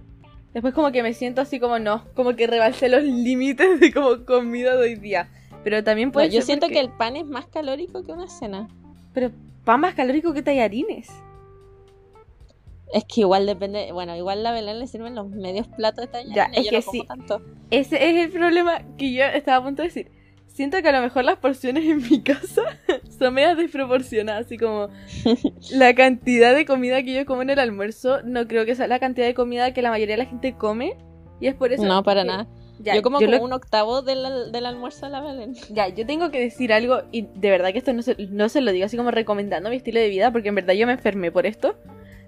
Después como que me siento así como no, como que rebalsé los límites de como comida de hoy día. Pero también No, puede yo siento porque- que el pan es más calórico que una cena. Pero pan más calórico que tallarines. Es que igual depende, bueno, igual la Belén le sirven los medios platos de. Ya, es yo que no como sí. tanto. Ese es el problema que yo estaba a punto de decir. Siento que a lo mejor las porciones en mi casa son medias desproporcionadas, así como la cantidad de comida que yo como en el almuerzo, no creo que sea la cantidad de comida que la mayoría de la gente come, y es por eso No, para nada. Ya, yo como yo como lo- un octavo del, del almuerzo de la Belén. Ya, yo tengo que decir algo, y de verdad que esto no se, no se lo digo así como recomendando mi estilo de vida, porque en verdad yo me enfermé por esto.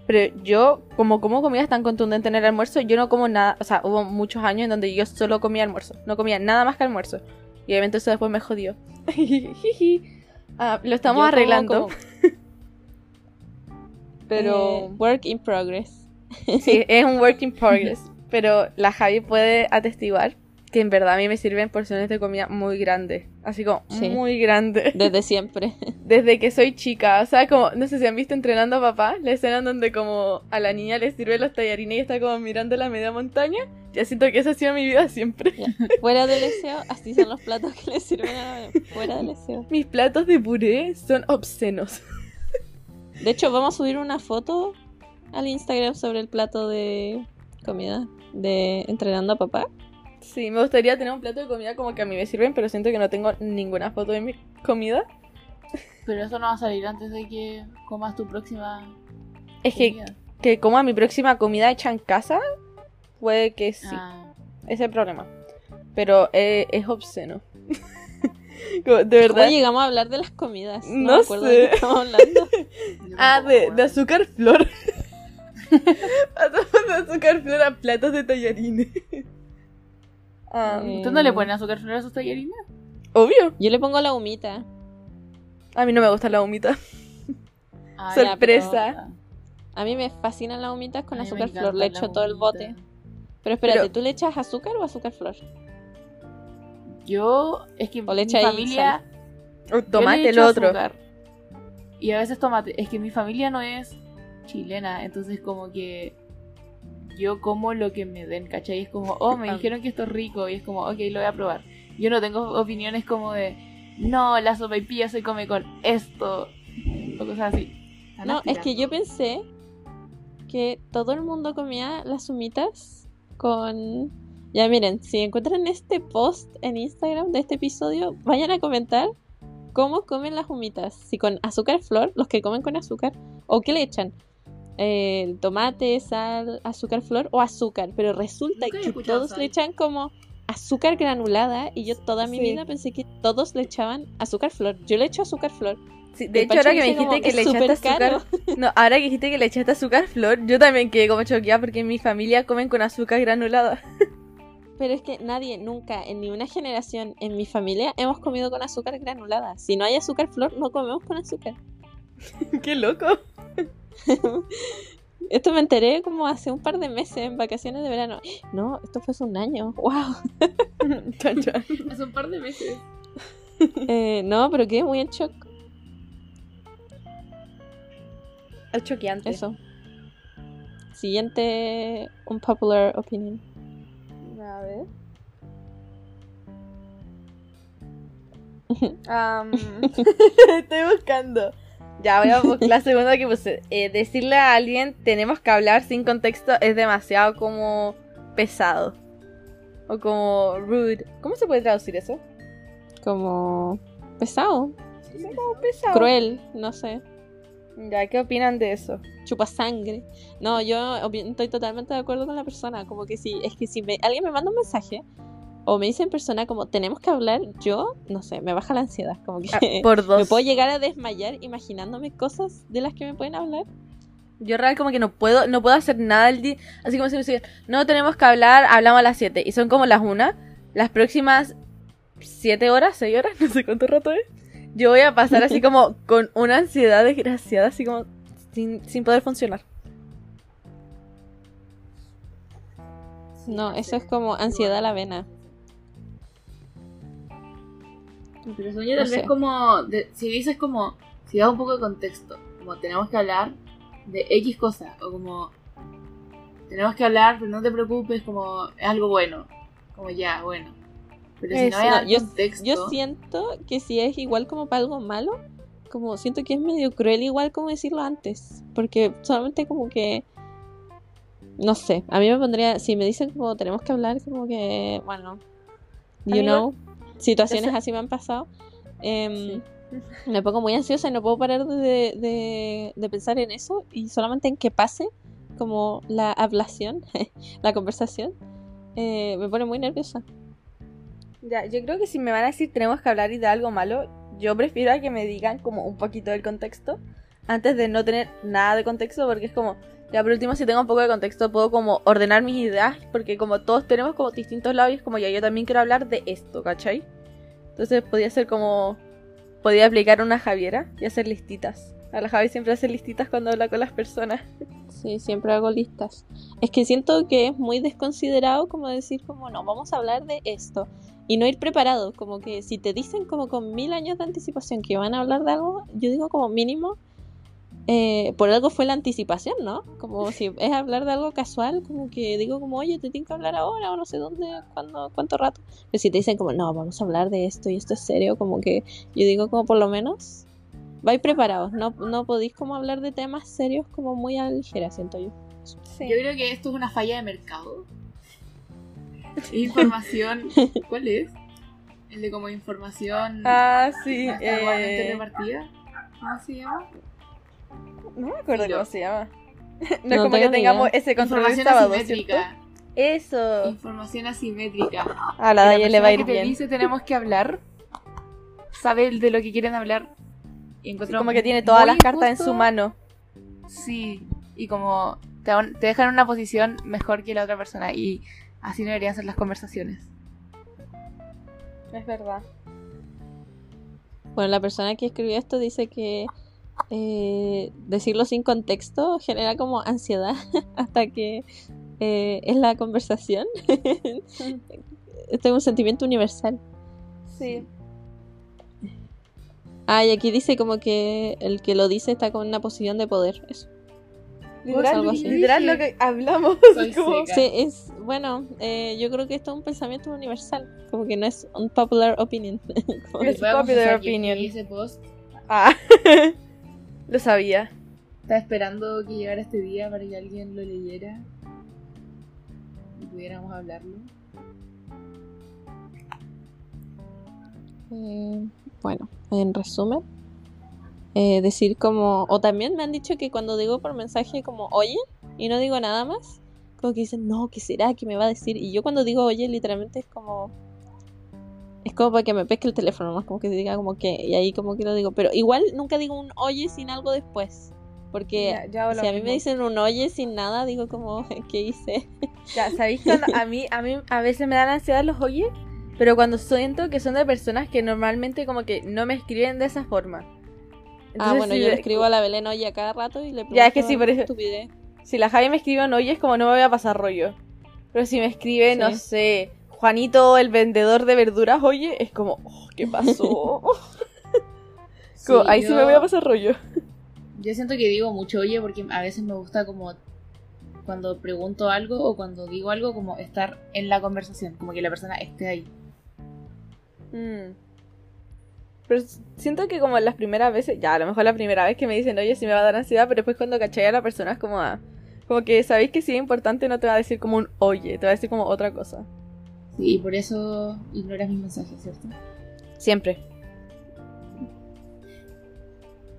Pero yo, como como comidas tan contundentes en el almuerzo, yo no como nada. O sea, hubo muchos años en donde yo solo comía almuerzo. No comía nada más que almuerzo. Y obviamente eso después me jodió. Ah, lo estamos Yo como arreglando. como, pero eh, work in progress. sí, es un work in progress. Pero la Javi puede atestiguar que en verdad a mí me sirven porciones de comida muy grandes. Así como Sí. muy grandes. Desde siempre. desde que soy chica. O sea, como, no sé si han visto entrenando a papá, la escena en donde como a la niña le sirve los tallarines y está como mirando la media montaña. Ya siento que esa ha sido mi vida siempre. Ya. Fuera del deseo, así son los platos que le sirven a la. Fuera del deseo. Mis platos de puré son obscenos. De hecho, vamos a subir una foto al Instagram sobre el plato de comida de entrenando a papá. Sí, me gustaría tener un plato de comida como que a mí me sirven, pero siento que no tengo ninguna foto de mi comida. Pero eso no va a salir antes de que comas tu próxima. Es que, comida. que coma mi próxima comida hecha en casa, puede que sí. Ah, Ese es el problema. Pero eh, es obsceno. De verdad. ¿Cómo llegamos a hablar de las comidas? No, No me acuerdo sé. de qué estamos hablando. Ah, de, de azúcar flor. Pasamos de azúcar flor a platos de tallarines. Ah, Eh, ¿Usted no le pone azúcar flor a sus tallarines? Obvio. Yo le pongo la humita. A mí no me gusta la humita. Ah, Sorpresa. pero- A mí me fascinan las humitas con azúcar flor. Le echo todo el bote. Pero espérate, Pero- ¿tú le echas azúcar o azúcar flor? Yo, es que O le mi familia. O tomate, lo otro. azúcar. Y a veces tomate. Es que mi familia no es chilena, entonces como que yo como lo que me den, ¿cachai? Es como, oh, me Ah. dijeron que esto es rico y es como, ok, lo voy a probar. Yo no tengo opiniones como de, no, la sopaipilla se come con esto, o cosas así. Están No, es que yo pensé que todo el mundo comía las humitas con... Ya miren, si encuentran este post en Instagram de este episodio, vayan a comentar cómo comen las humitas. Si con azúcar flor, los que comen con azúcar, o qué le echan. Eh, tomate, sal, azúcar flor o azúcar. Pero resulta Nunca que todos sal. le echan como azúcar granulada y yo toda mi Sí. vida pensé que todos le echaban azúcar flor. Yo le echo azúcar flor. Sí, de El hecho, Pacho ahora que me como, dijiste que "Es le echaste azúcar. caro". No, ahora que dijiste que le echaste azúcar flor, yo también quedé como choqueada porque en mi familia comen con azúcar granulada. Pero es que nadie, nunca, en ninguna generación en mi familia hemos comido con azúcar granulada. Si no hay azúcar flor, no comemos con azúcar. Qué loco. Esto me enteré como hace un par de meses en vacaciones de verano. No, esto fue hace un año. ¡Wow! Hace un par de meses. Eh, no, pero quedé muy en shock. Es choqueante. Eso. Siguiente, un popular opinion. A ver. Estoy buscando. Ya voy a buscar la segunda que puse. Eh, decirle a alguien tenemos que hablar sin contexto es demasiado como pesado. O como rude. ¿Cómo se puede traducir eso? Como pesado, Como pesado. cruel, no sé. Ya, ¿qué opinan de eso? chupa sangre. No, yo estoy totalmente de acuerdo con la persona. Como que si, es que si me- alguien me manda un mensaje o me dice en persona como tenemos que hablar, yo, no sé, me baja la ansiedad. Como que Ah, por dos. me puedo llegar a desmayar imaginándome cosas de las que me pueden hablar. Yo real como que no puedo, no puedo hacer nada el día. Así como si me dicen, no tenemos que hablar, hablamos a las 7. Y son como las 1. Las próximas 7 horas, 6 horas, no sé cuánto rato es. Yo voy a pasar así como con una ansiedad desgraciada, así como sin, sin poder funcionar. No, eso es como ansiedad a la vena. Pero No tal vez sé. como, de- si dices como, si das un poco de contexto, como tenemos que hablar de X cosa, o como tenemos que hablar, pero no te preocupes, como es algo bueno. Como ya, bueno. Pero si Eso, no hay no, yo- contexto, Yo siento que si es igual como para algo malo, como siento que es medio cruel igual como decirlo antes, porque solamente como que no sé, a mí me pondría si me dicen como tenemos que hablar como que bueno, you know, situaciones así me han pasado. em, Sí. Me pongo muy ansiosa y no puedo parar de, de- de pensar en eso y solamente en que pase como la hablación, la conversación, eh, me pone muy nerviosa. Ya, yo creo que si me van a decir tenemos que hablar y de algo malo, yo prefiero a que me digan como un poquito del contexto antes de no tener nada de contexto porque es como, ya por último si tengo un poco de contexto puedo como ordenar mis ideas porque como todos tenemos como distintos es como ya yo también quiero hablar de esto, ¿cachai? Entonces podía ser como, podía aplicar una Javiera y hacer listitas. A la Javi siempre hace listitas cuando habla con las personas. Sí, siempre hago listas. Es que siento que es muy desconsiderado como decir como no, vamos a hablar de esto y no ir preparado, como que si te dicen como con mil años de anticipación que van a hablar de algo, yo digo como mínimo, eh, por algo fue la anticipación, ¿no? Como si es hablar de algo casual, como que digo como, oye, te tengo que hablar ahora o no sé dónde, cuándo, cuánto rato. Pero si te dicen como, no, vamos a hablar de esto y esto es serio, como que yo digo como por lo menos vais preparados, no, no podéis como hablar de temas serios como muy a la ligera, siento yo. Sí. yo creo que esto es una falla de mercado. Información. ¿Cuál es? El de como información. Ah, sí. eh, repartida. ¿Cómo se llama? No me acuerdo cómo se llama. No, es como que tengamos idea. ese control el sábado, ¿cierto? asimétrica. Eso. Información asimétrica. A la Y Daya le va a ir que te bien. dice tenemos que hablar, sabe de lo que quieren hablar. Y Sí, como que tiene todas las cartas en su mano. Sí, y como te, te dejan en una posición mejor que la otra persona. Y así no deberían ser las conversaciones. Es verdad. Bueno, la persona que escribió esto dice que eh, decirlo sin contexto genera como ansiedad hasta que eh, es la conversación. Este es un sentimiento universal. Sí. Ah, y aquí dice como que el que lo dice está con una posición de poder. Eso. Literal, literal lo que hablamos. Como-. Sí, es bueno, eh, yo creo que esto es un pensamiento universal, como que no es un popular opinion. Es popular opinion. ese post. Ah, lo sabía. Estaba esperando que llegara este día para que alguien lo leyera y pudiéramos hablarlo. Eh, bueno, en resumen, eh, decir como, o también me han dicho que cuando digo por mensaje como oye y no digo nada más, como que dicen, no, ¿qué será? ¿Qué me va a decir? Y yo cuando digo oye, literalmente es como, es como para que me pesque el teléfono, más como que diga como que, y ahí como que lo digo, pero igual nunca digo un oye sin algo después, porque Ya, si a mí mismo. me dicen un oye sin nada, digo como, ¿qué hice? Ya, ¿sabéis cuando a mí, a mí a veces me dan ansiedad los oye? Pero cuando siento que son de personas que normalmente como que no me escriben de esa forma. ah, bueno, si yo le escribo a la Belén oye a cada rato y le pregunto Ya, es que sí, por eso- estupidez. Si la Javi me escribe un oye es como no me voy a pasar rollo. Pero si me escribe, no sé, Juanito el vendedor de verduras, oye, es como, oh, ¿qué pasó? Como, ahí sí me voy a pasar rollo. Yo siento que digo mucho oye porque a veces me gusta como cuando pregunto algo o cuando digo algo como estar en la conversación, como que la persona esté ahí. Mm. Pero siento que como las primeras veces, ya a lo mejor la primera vez que me dicen, oye, sí me va a dar ansiedad, pero después cuando caché a la persona es como, ah, como que sabéis que si es importante no te va a decir como un oye, te va a decir como otra cosa. Sí, y por eso ignoras mis mensajes, ¿cierto? Siempre.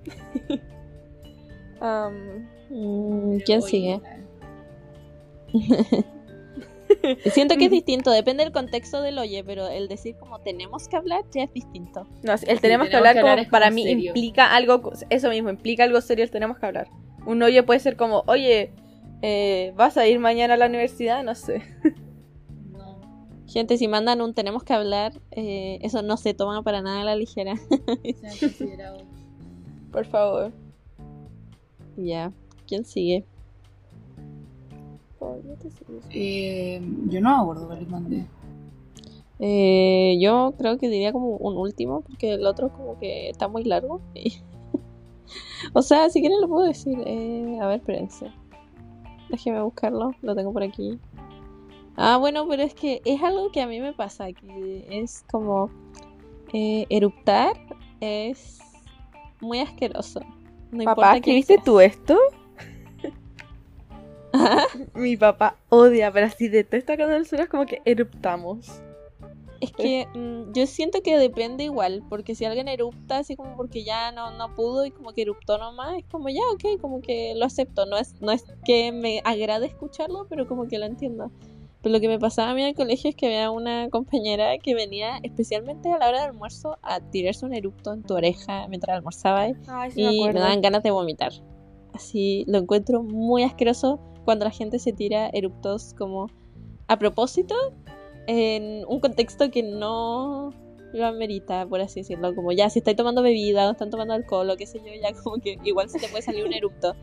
Mm, Pero, ¿Quién sigue? Siento que es distinto, depende del contexto del oye, pero el decir como tenemos que hablar ya es distinto. no, el Sí, tenemos que hablar que como para como mí serio. implica algo, eso mismo, implica algo serio, el tenemos que hablar. Un oye puede ser como, oye, eh, ¿vas a ir mañana a la universidad? No sé. Gente, si mandan un tenemos que hablar, eh, eso no se toma para nada a la ligera. Por favor. ya, ¿quién sigue? Eh, yo no me acuerdo cuál les mandé. Eh, yo creo que diría como un último, porque el otro como que está muy largo. y- o sea, si quieren lo puedo decir. Eh, a ver, espérense. Déjeme buscarlo, lo tengo por aquí. Ah, bueno, pero es que es algo que a mí me pasa, que es como eh, eruptar es muy asqueroso. No Papá, ¿escribiste tú esto? Mi papá odia, pero así detesta cuando nosotros como que eruptamos. Es que mm, yo siento que depende igual, porque si alguien erupta así como porque ya no, no pudo y como que eruptó nomás, es como ya, ok, como que lo acepto. No es, no es que me agrade escucharlo, pero como que lo entiendo. Pero lo que me pasaba a mí en el colegio es que había una compañera que venía especialmente a la hora del almuerzo a tirarse un erupto en tu oreja mientras almorzaba Ay, y me daban ganas de vomitar. Así lo encuentro muy asqueroso cuando la gente se tira eruptos como a propósito en un contexto que no lo amerita, por así decirlo. Como ya, si estáis tomando bebida o están tomando alcohol o qué sé yo, ya como que igual se te puede salir un erupto.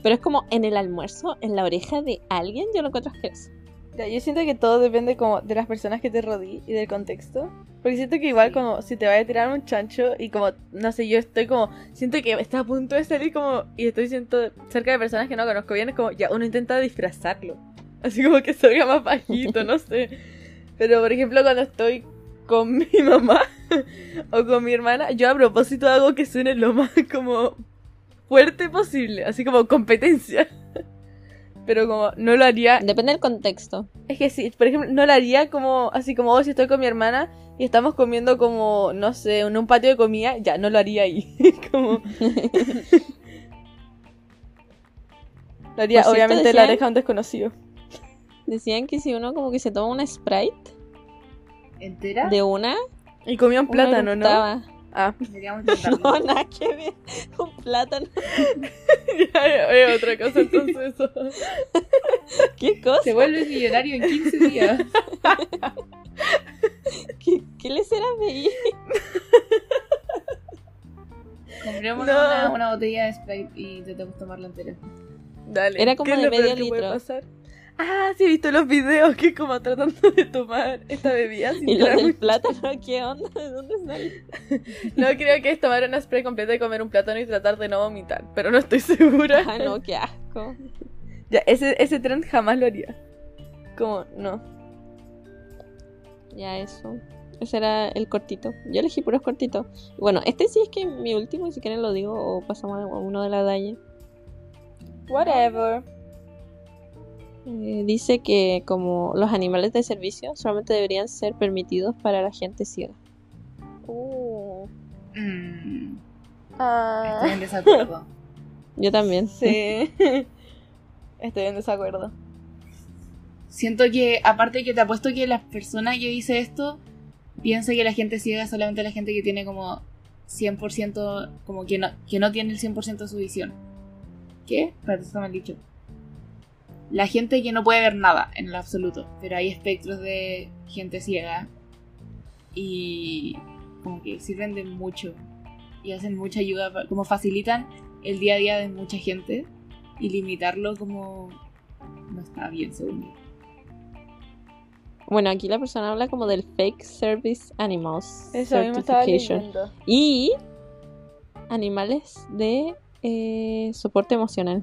Pero es como en el almuerzo, en la oreja de alguien, yo lo encuentro asqueroso. Ya, yo siento que todo depende como de las personas que te rodean y del contexto. Porque siento que igual Sí. como si te vaya a tirar un chancho y como, no sé, yo estoy como, siento que está a punto de salir como, y estoy siento cerca de personas que no conozco bien, es como, ya uno intenta disfrazarlo. Así como que salga más bajito, no sé. Pero por ejemplo cuando estoy con mi mamá o con mi hermana, yo a propósito hago que suene lo más como fuerte posible, así como competencia. Pero como no lo haría Depende del contexto. es que sí, por ejemplo, no lo haría como, así como oh, si estoy con mi hermana y estamos comiendo como, no sé, en un patio de comida, ya, no lo haría ahí. como... Lo haría, cierto, obviamente, la oreja a un desconocido. Decían que si uno como que se toma una Sprite ¿Entera? de una, Y comía un plátano, ¿no? Ah, Deberíamos intentarlo. No, nada que ver. Un plátano. ya, es otra cosa entonces eso. ¿Qué cosa? Se vuelve millonario en 15 días. ¿Qué, qué le será de Compremos No. una, una botella de Sprite y intentemos tomarla entera. Dale. Era como ¿qué es de medio litro. Ah, sí, he visto los videos que como tratando de tomar esta bebida sin ¿Y lo del plátano? ¿Qué onda? ¿De dónde sale? No, creo que es tomar una spray completa y comer un plátano y tratar de no vomitar, pero no estoy segura. Ah, no, qué asco. Ya, ese, ese trend jamás lo haría. Como, no. Ya, eso. Ese era el cortito. Yo elegí puros cortitos. Bueno, este sí es que mi último, y si quieren lo digo, o pasamos a uno de la Dalle. Whatever. Eh, dice que como los animales de servicio solamente deberían ser permitidos para la gente ciega. Uh. Mm, Ah. estoy en desacuerdo. Yo también. Sí. Estoy en desacuerdo. Siento que, aparte que te apuesto que las personas que dice esto piensa que la gente ciega es solamente la gente que tiene como 100%, como que no, que no tiene el 100% de su visión. ¿Qué? Espérate, está mal dicho. La gente que no puede ver nada en el absoluto, pero hay espectros de gente ciega y como que sirven de mucho y hacen mucha ayuda, como facilitan el día a día de mucha gente y limitarlo como no está bien según yo. Bueno, aquí la persona habla como del Fake Service Animals Eso estaba Certification. Y animales de eh, soporte emocional.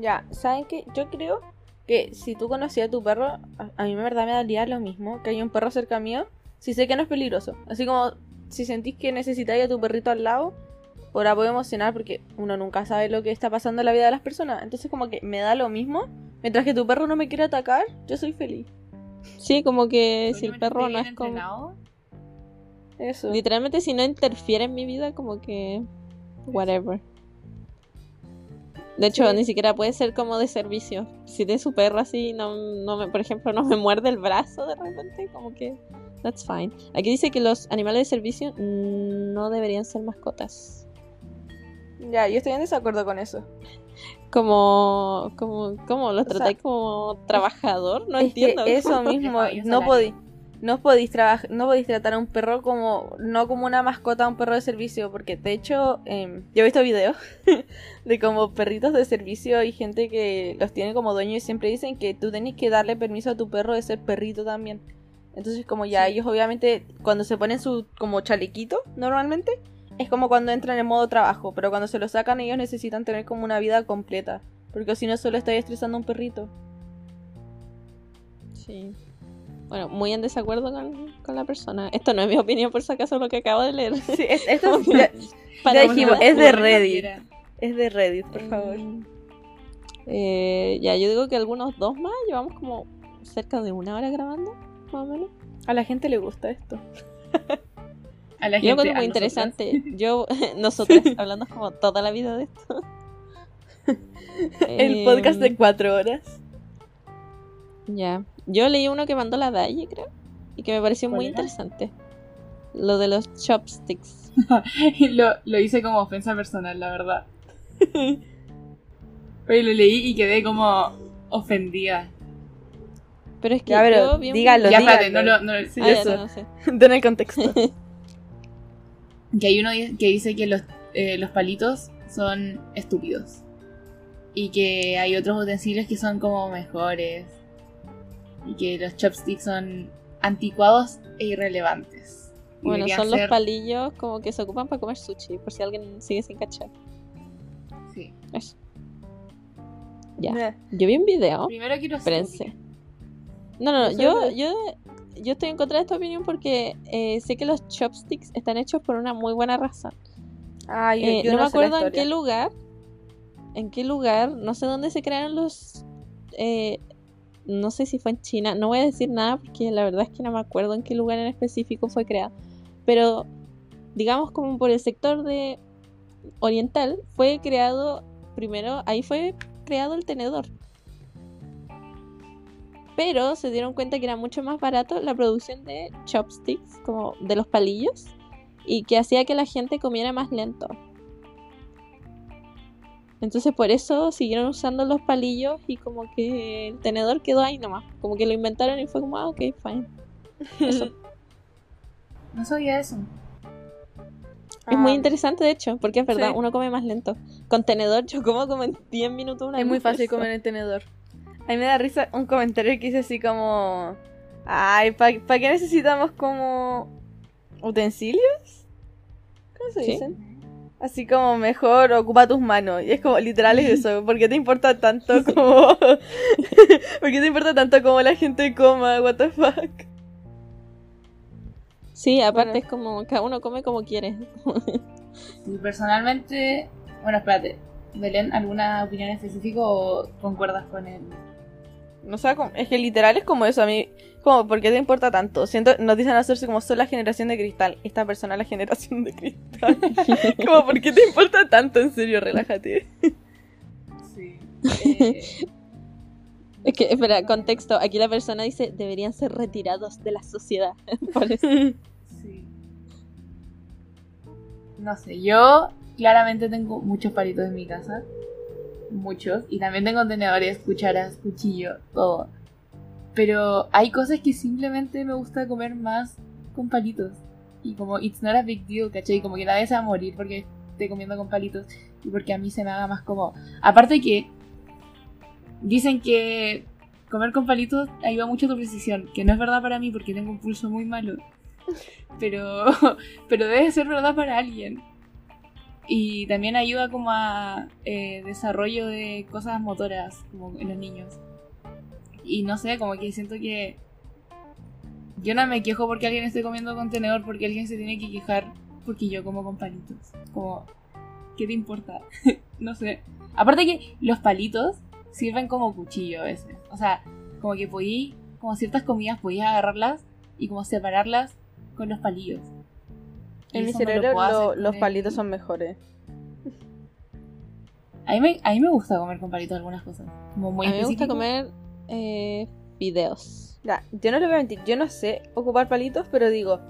Ya, ¿saben qué? Yo creo que si tú conocías a tu perro, a, a mí en verdad me daría lo mismo que hay un perro cerca mío, si sé que no es peligroso. Así como si sentís que necesitáis a tu perrito al lado por apoyo emocional, porque uno nunca sabe lo que está pasando en la vida de las personas. Entonces como que me da lo mismo. Mientras que tu perro no me quiere atacar, yo soy feliz. Sí, como que si el perro no es como... Eso. Literalmente si no interfiere en mi vida, como que... Whatever. De hecho, Sí. ni siquiera puede ser como de servicio. Si de su perro así, no, no me, por ejemplo, no me muerde el brazo de repente, como que... That's fine. Aquí dice que los animales de servicio no deberían ser mascotas. Ya, yo estoy en desacuerdo con eso. Como... como, como los sea, tratáis como trabajador, no es entiendo. que eso mismo, no podéis, no podéis trabajar, no podéis tratar a un perro como, no como una mascota a un perro de servicio, porque de hecho, em, yo he visto videos de como perritos de servicio y gente que los tiene como dueño y siempre dicen que tú tenés que darle permiso a tu perro de ser perrito también. Entonces como ya Sí. ellos obviamente cuando se ponen su como chalequito normalmente es como cuando entran en modo trabajo, pero cuando se lo sacan ellos necesitan tener como una vida completa. Porque si no, solo estáis estresando a un perrito. Sí. Bueno, muy en desacuerdo con, con la persona. Esto no es mi opinión, por si acaso, lo que acabo de leer. Sí, es- esto es- ya, Para ya dijimos, nada. es de Reddit. Es de Reddit, por favor. Mm. Eh, ya, yo digo que algunos dos más. Llevamos como cerca de una hora grabando, más o menos. A la gente le gusta esto. A la Yo gente, encuentro a muy interesante. Yo, nosotras, hablando como toda la vida de esto. El Eh, podcast de cuatro horas. Ya. Yo leí uno que mandó la Dalle, creo. Y que me pareció ¿Cuál muy era? interesante. Lo de los chopsticks. lo, lo hice como ofensa personal, la verdad. Pero lo leí y quedé como ofendida. Pero es que Ya, pero yo vi un dígalo, ya, video- espérate, no dígalo. lo, no lo- Sí, Ah, ya, eso. no, no sé. Den el contexto. Que hay uno que dice que los, eh, los palitos son estúpidos. Y que hay otros utensilios que son como mejores. Y que los chopsticks son anticuados e irrelevantes. Y Bueno, son los palillos como que se ocupan para comer sushi, por si alguien sigue sin cachar. Sí. Eso. Ya. Yo vi un video. Primero quiero hacer Espérense. No, no, no. Yo, yo, yo estoy en contra de esta opinión porque eh, sé que los chopsticks están hechos por una muy buena razón. Ay, yo, Eh, yo no, me sé la acuerdo en qué lugar. En qué lugar. No sé dónde se crearon los. eh, no sé si fue en China. No voy a decir nada porque la verdad es que no me acuerdo en qué lugar en específico fue creado. Pero digamos como por el sector de oriental fue creado primero. Ahí fue creado el tenedor. Pero se dieron cuenta que era mucho más barato la producción de chopsticks, como de los palillos, y que hacía que la gente comiera más lento. Entonces por eso siguieron usando los palillos y como que el tenedor quedó ahí nomás. Como que lo inventaron y fue como, ah, ok, fine. Eso. No sabía eso. Es muy Ah, interesante de hecho, porque es verdad, Sí. uno come más lento. Con tenedor yo como como en 10 minutos una Es muy fácil comer en tenedor. A mí me da risa un comentario que dice así como... Ay, ¿para qué necesitamos como utensilios? ¿Cómo se Sí. dicen? Así como mejor ocupa tus manos. Y es como literal es eso. ¿Por qué te importa tanto como... ¿Por qué te importa tanto como la gente coma? What the fuck? Sí, aparte Bueno. es como cada uno come como quiere. Y personalmente, bueno, espérate, Belén, ¿alguna opinión específica o concuerdas con él? No sé, como- es que literal es como eso. A mí, como, ¿por qué te importa tanto? Siento, nos dicen hacerse como son la generación de cristal. Esta persona es la generación de cristal. como, ¿por qué te importa tanto? En serio, relájate. Sí. Eh, Es que, espera, contexto. Aquí la persona dice, deberían ser retirados de la sociedad. Por eso. sí. No sé, yo claramente tengo muchos palitos en mi casa. Muchos. Y también tengo tenedores, cucharas, cuchillo, todo. Pero hay cosas que simplemente me gusta comer más con palitos. Y como, it's not a big deal, ¿cachai? Como que nadie se va a morir porque esté comiendo con palitos. Y porque a mí se me haga más como. Aparte que dicen que comer con palitos ayuda mucho a tu precisión. Que no es verdad para mí porque tengo un pulso muy malo. Pero, pero debe ser verdad para alguien. Y también ayuda como a eh, desarrollo de cosas motoras, como en los niños. Y no sé, como que siento que yo no me quejo porque alguien esté comiendo con tenedor, porque alguien se tiene que quejar porque yo como con palitos. Como, ¿qué te importa? no sé. Aparte que los palitos sirven como cuchillo a veces. O sea, como que podí, como ciertas comidas podías agarrarlas y como separarlas con los palillos. En mi eso no lo cerebro lo- los palitos son mejores. A mí, me, a mí me gusta comer con palitos algunas cosas. Como muy a mí me gusta comer eh, fideos. Ya, yo no le voy a mentir, yo no sé ocupar palitos, pero digo,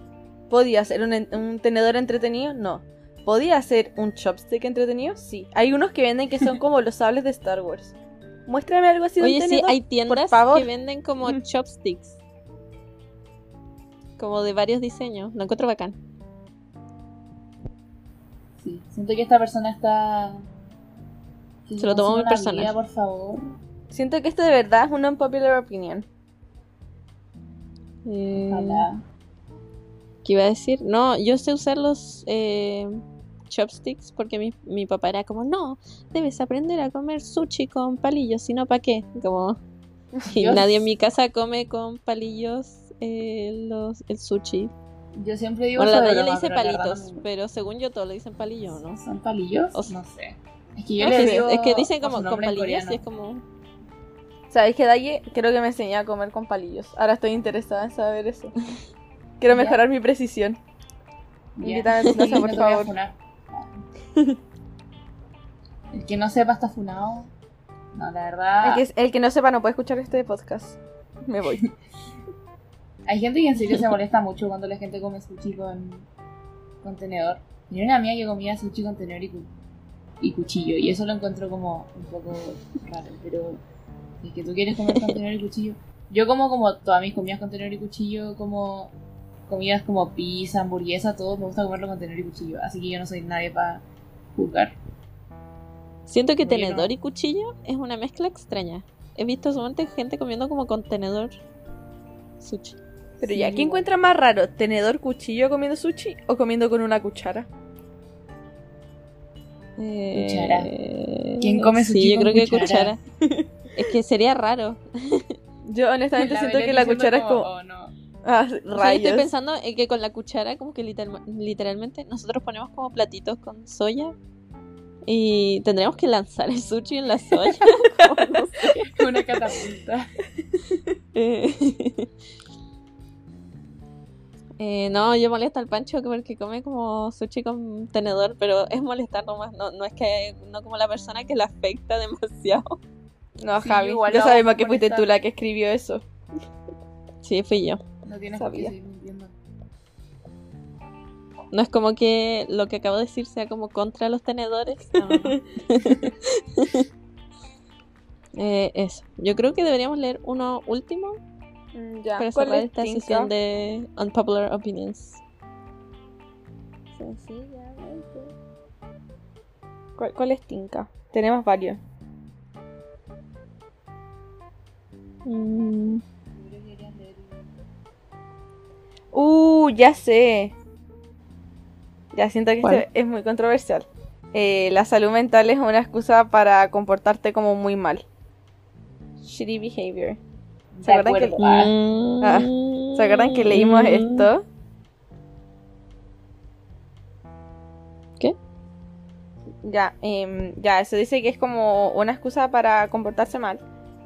¿podía ser un, en- un tenedor entretenido? No. ¿Podía ser un chopstick entretenido? Sí. Hay unos que venden que son como los sables de Star Wars. Muéstrame algo así de un Oye, sí, tenedor. hay tiendas favor. que venden como chopsticks. Como de varios diseños. Lo encuentro bacán. Sí, siento que esta persona está. que Se lo tomó muy personal. por favor. Siento que esto de verdad es una unpopular opinion. Eh, Ojalá. ¿Qué iba a decir? No, yo sé usar los eh, chopsticks porque mi, mi papá era como, no, debes aprender a comer sushi con palillos, si no, ¿para qué? Como, y nadie en mi casa come con palillos eh, los, el sushi. Yo siempre digo Bueno, la Naya le broma, dice pero palitos, no pero según yo todos le dicen palillos, ¿no? ¿Son palillos? O sea- no sé. Es que yo Es le que- digo es que dicen como con palillos coreano. y es como... ¿Sabes qué, Daye? Creo que me enseñé a comer con palillos. Ahora estoy interesada en saber eso. Quiero mejorar mi precisión. Invítame a tu casa, por favor. El que no sepa está funado. No, la verdad. El, que, el que no sepa no puede escuchar este podcast. Me voy. Hay gente que en serio se molesta mucho cuando la gente come sushi con, con tenedor. Tenía una amiga que comía sushi con tenedor y, cu- y cuchillo. Y eso lo encuentro como un poco raro. Pero que tú quieres comer con tenedor y cuchillo. Yo como como todas mis comidas con tenedor y cuchillo, como comidas como pizza, hamburguesa, todo, me gusta comerlo con tenedor y cuchillo. Así que yo no soy nadie para juzgar. Siento que tenedor no- y cuchillo es una mezcla extraña. He visto solamente gente comiendo como con tenedor sushi. Pero Sí, ya, ¿qué encuentra más raro? ¿Tenedor, cuchillo comiendo sushi o comiendo con una cuchara? Cuchara. Eh, ¿Quién come sushi Sí, yo con creo que cuchara? es que sería raro. Yo honestamente La siento Belén que la cuchara es como... "Oh, no". Ah, O sea, rayos. estoy pensando en que con la cuchara, como que literal- literalmente, nosotros ponemos como platitos con soya y tendríamos que lanzar el sushi en la soya. Como, no sé. Una catapulta. Eh, eh, no, yo molesto al Pancho porque come como sushi con tenedor, pero es molestar nomás, no, no es que no como la persona que le afecta demasiado. No, Sí, Javi, igual ya sabemos que fuiste tú la que escribió eso. Sí, fui yo. No tienes Sabía. seguir mintiendo. No es como que lo que acabo de decir sea como contra los tenedores. No. Eh, eso. Yo creo que deberíamos leer uno último Mm, Ya, para ¿cuál cerrar es esta sesión de Unpopular Opinions. ¿Cuál, cuál es Tinka? Tenemos varios. Mm, Uh, ya sé. Ya siento que este es muy controversial. Eh, la salud mental es una excusa para comportarte como muy mal. Shitty behavior. ¿Se acuerdan que-. Ah, mm, Ah, ¿Se acuerdan que leímos esto? ¿Qué? Ya, em, ya, eso dice que es como una excusa para comportarse mal.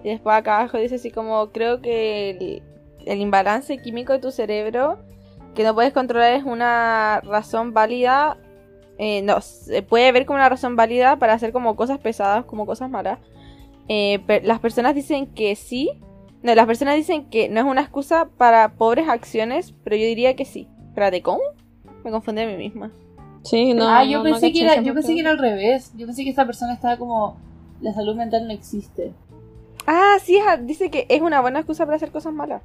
Y después acá abajo dice así como, creo que el, el imbalance químico de tu cerebro que no puedes controlar es una razón válida. eh, no, se puede ver como una razón válida para hacer como cosas pesadas, como cosas malas. Eh, las personas dicen que sí. No, las personas dicen que no es una excusa para pobres acciones, pero yo diría que sí. Espérate, ¿cómo? Me confundí a mí misma. Sí, no. ah, yo no- no pensé que era, yo pensé que era al revés. Yo pensé que esta persona estaba como la salud mental no existe. Ah, sí, dice que es una buena excusa para hacer cosas malas.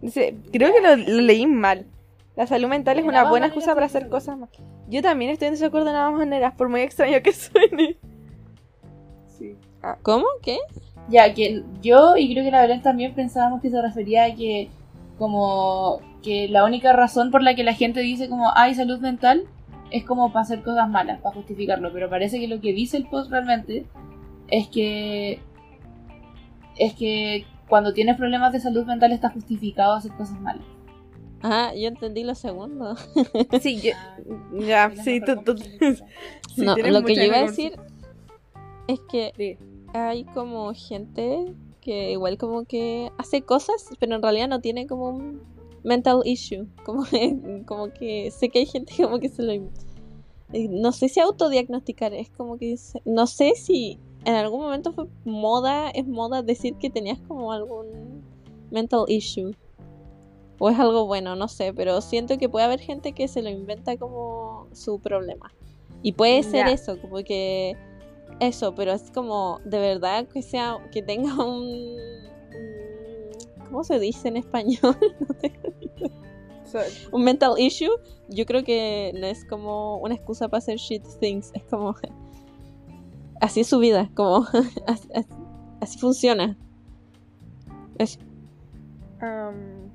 Dice, creo que lo, lo leí mal. La salud mental es una buena excusa para hacer cosas malas. Yo también estoy en desacuerdo de ambas maneras, por muy extraño que suene. Sí. ¿Cómo? ¿Qué? Ya, que yo y creo que la Belén también pensábamos que se refería a que como que la única razón por la que la gente dice como hay salud mental es como para hacer cosas malas, para justificarlo, pero parece que lo que dice el post realmente es que es que cuando tienes problemas de salud mental está justificado hacer cosas malas. Ah, yo entendí lo segundo. Sí, yo, ya, sí, tú, tú- sí, no, lo que yo iba a decir es que Sí. hay como gente que igual como que hace cosas, pero en realidad no tiene como un mental issue. Como, como que sé que hay gente como que se lo... No sé si autodiagnosticar, es como que... se- No sé si en algún momento fue moda, es moda decir que tenías como algún mental issue. O es algo bueno, no sé, pero siento que puede haber gente que se lo inventa como su problema. Y puede ser eso, como que eso, pero es como de verdad que sea que tenga un, un- ¿cómo se dice en español? No tengo idea. So- un mental issue. Yo creo que no es como una excusa para hacer shit things, es como así es su vida, como así, funciona. Eso. Am,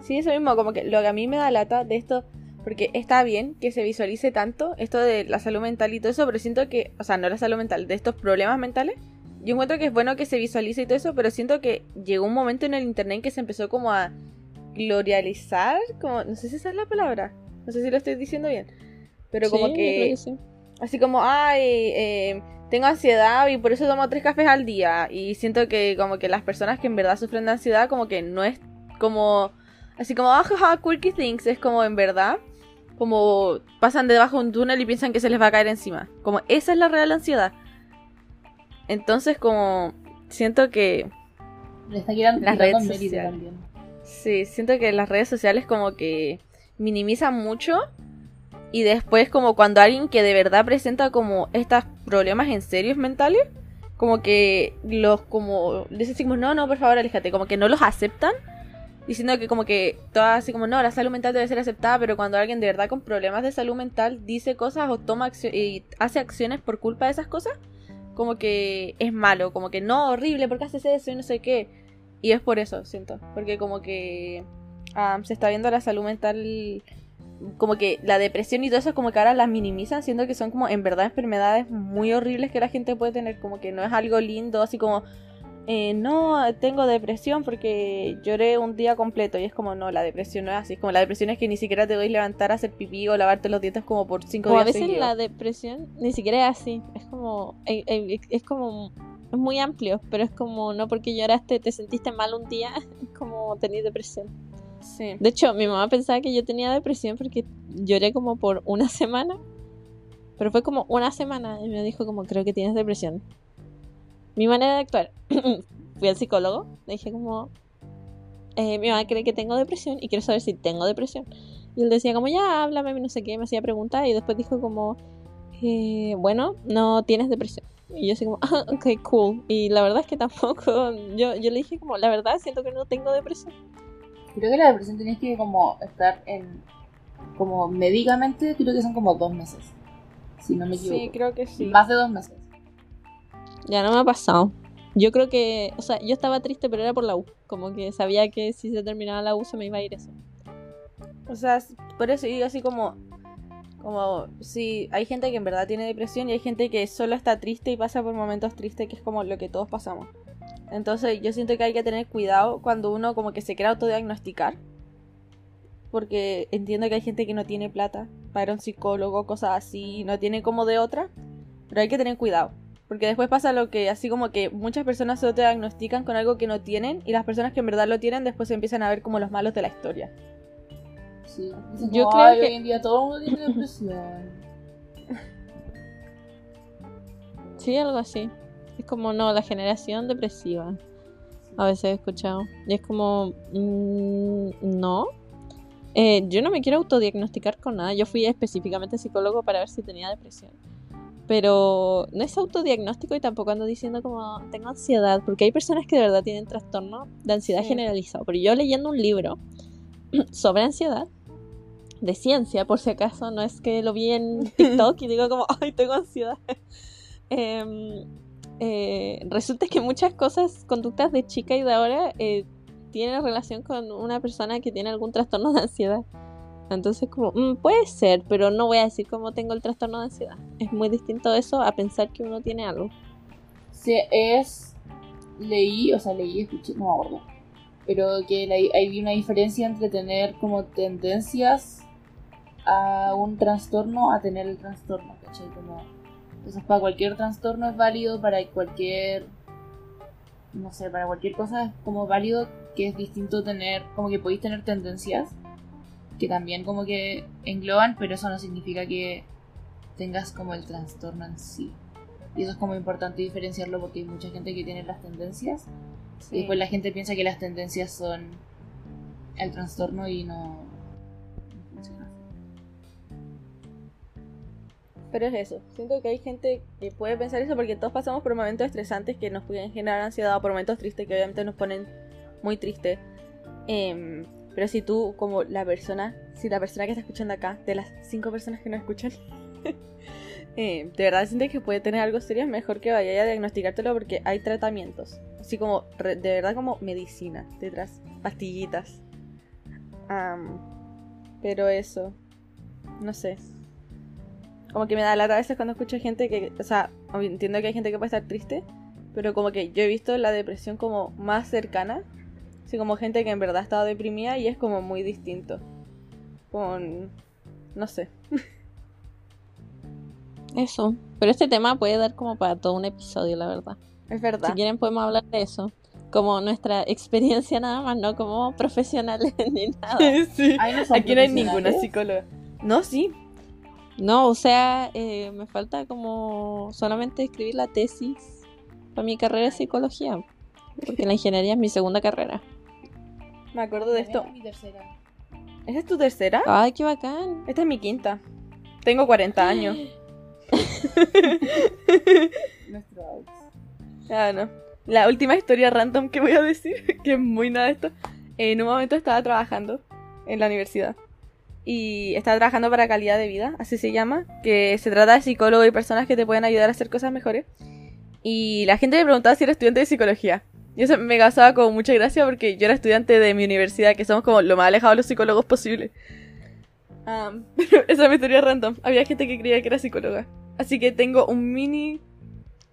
sí, eso mismo, como que lo que a mí me da lata de esto, Porque está bien que se visualice tanto esto de la salud mental y todo eso, pero siento que, o sea, no la salud mental, de estos problemas mentales. Yo encuentro que es bueno que se visualice y todo eso, pero siento que llegó un momento en el internet en que se empezó como a glorializar, como, no sé si esa es la palabra, no sé si lo estoy diciendo bien, pero como Sí, que, creo que sí. así como, ay, eh, tengo ansiedad y por eso tomo tres cafés al día. Y siento que como que las personas que en verdad sufren de ansiedad, como que no es como, así como, ah, jaja, quirky things, es como en verdad, como pasan debajo de un túnel y piensan que se les va a caer encima. Como esa es la real ansiedad. Entonces como, siento que Le está Las redes sociales. también. Sí, siento que las redes sociales como que minimizan mucho y después como cuando alguien que de verdad presenta como estos problemas en serios mentales, como que los como les decimos no, no, por favor, aléjate, como que no los aceptan, diciendo que como que todas así como no, la salud mental debe ser aceptada, pero cuando alguien de verdad con problemas de salud mental dice cosas o toma y hace acciones por culpa de esas cosas, como que es malo, como que no, horrible, ¿por qué haces eso? Y no sé qué. Y es por eso, siento. Porque como que ah, se está viendo la salud mental, como que la depresión y todo eso, como que ahora las minimizan, siendo que son como en verdad enfermedades muy horribles que la gente puede tener, como que no es algo lindo, así como, eh, no, tengo depresión porque lloré un día completo. Y es como, no, la depresión no es así. Es como la depresión es que ni siquiera te doy levantar a hacer pipí o lavarte los dientes como por cinco a días. veces seguidos. la depresión ni siquiera es así. Es como. eh, eh, Es como. Es muy amplio, pero es como no porque lloraste, te sentiste mal un día, es como tenías depresión. De hecho, mi mamá pensaba que yo tenía depresión porque lloré como por una semana. Pero fue como una semana y me dijo como creo que tienes depresión. Mi manera de actuar. Fui al psicólogo, le dije como eh, mi mamá cree que tengo depresión y quiero saber si tengo depresión. Y él decía como ya háblame, no sé qué, me hacía preguntas y después dijo como eh, bueno, no tienes depresión. Y yo así como, ah, ok, cool. Y la verdad es que tampoco, yo, yo le dije como, la verdad siento que no tengo depresión. Creo que la depresión tenías que como estar en. Como médicamente, creo que son como dos meses. Si no me equivoco. Sí, creo que sí. Más de dos meses. Ya no me ha pasado. Yo creo que, o sea, yo estaba triste, pero era por la U. Como que sabía que si se terminaba la U se me iba a ir eso. O sea, por eso digo así como. Como, sí, hay gente que en verdad tiene depresión y hay gente que solo está triste y pasa por momentos tristes, que es como lo que todos pasamos. Entonces, yo siento que hay que tener cuidado cuando uno como que se quiere autodiagnosticar. Porque entiendo que hay gente que no tiene plata para un psicólogo, cosas así, no tiene como de otra. Pero hay que tener cuidado. Porque después pasa lo que, así como que muchas personas se autodiagnostican con algo que no tienen y las personas que en verdad lo tienen después se empiezan a ver como los malos de la historia. Sí. Dicen Yo creo "Ay, que- hoy en día todo el mundo tiene depresión. Sí, algo así. Es como, no, la generación depresiva. A veces he escuchado. Y es como, mm, no. Eh, yo no me quiero autodiagnosticar con nada. Yo fui específicamente psicólogo para ver si tenía depresión. Pero no es autodiagnóstico y tampoco ando diciendo como tengo ansiedad, porque hay personas que de verdad tienen trastorno de ansiedad Sí. generalizado. Pero yo leyendo un libro sobre ansiedad, de ciencia, por si acaso, no es que lo vi en TikTok y digo como, ay, tengo ansiedad. Em, eh, resulta que muchas cosas, conductas de chica y de ahora, eh, tienen relación con una persona que tiene algún trastorno de ansiedad. Entonces, como, mm, puede ser, pero no voy a decir cómo tengo el trastorno de ansiedad. Es muy distinto eso a pensar que uno tiene algo. Sí, es. Leí, o sea, leí, escuché, no me acuerdo. Pero que la- hay una diferencia entre tener como tendencias a un trastorno a tener el trastorno, ¿cachai? Como, entonces, para cualquier trastorno es válido, para cualquier. No sé, para cualquier cosa es como válido que es distinto tener, como que podéis tener tendencias que también como que engloban, pero eso no significa que tengas como el trastorno en sí. Y eso es como importante diferenciarlo porque hay mucha gente que tiene las tendencias y después la gente piensa que las tendencias son el trastorno y no, Pero es eso. Siento que hay gente que puede pensar eso porque todos pasamos por momentos estresantes que nos pueden generar ansiedad por momentos tristes que obviamente nos ponen muy tristes. Em, pero si tú, como la persona, si la persona que está escuchando acá, de las cinco personas que nos escuchan, eh, de verdad sientes que puede tener algo serio, es mejor que vaya a diagnosticártelo porque hay tratamientos. Así como, de verdad, como medicina detrás, pastillitas. Am, pero eso. no sé. Como que me da lata a veces cuando escucho gente que, o sea, entiendo que hay gente que puede estar triste, pero como que yo he visto la depresión como más cercana. Así como gente que en verdad ha estado deprimida y es como muy distinto. Con, no sé. Eso. Pero este tema puede dar como para todo un episodio, la verdad. Es verdad. Si quieren podemos hablar de eso. Como nuestra experiencia nada más, no como profesionales ni nada. sí. Ahí no son Aquí no hay ninguna psicóloga. No, sí. No, o sea, eh, me falta como solamente escribir la tesis para mi carrera de psicología. Porque la ingeniería es mi segunda carrera. Me acuerdo de esto. Mi tercera. ¿Esa es tu tercera? Ay, qué bacán. Esta es mi quinta. Tengo 40 años. Ah, no. La última historia random que voy a decir, que es muy nada de esto. En un momento estaba trabajando en la universidad. Y estaba trabajando para calidad de vida, así se llama. Que se trata de psicólogos y personas que te pueden ayudar a hacer cosas mejores. Y la gente me preguntaba si era estudiante de psicología. Y eso me causaba como mucha gracia porque yo era estudiante de mi universidad, que somos como lo más alejados de los psicólogos posible. Am, pero esa es mi historia random. Había gente que creía que era psicóloga. Así que tengo un mini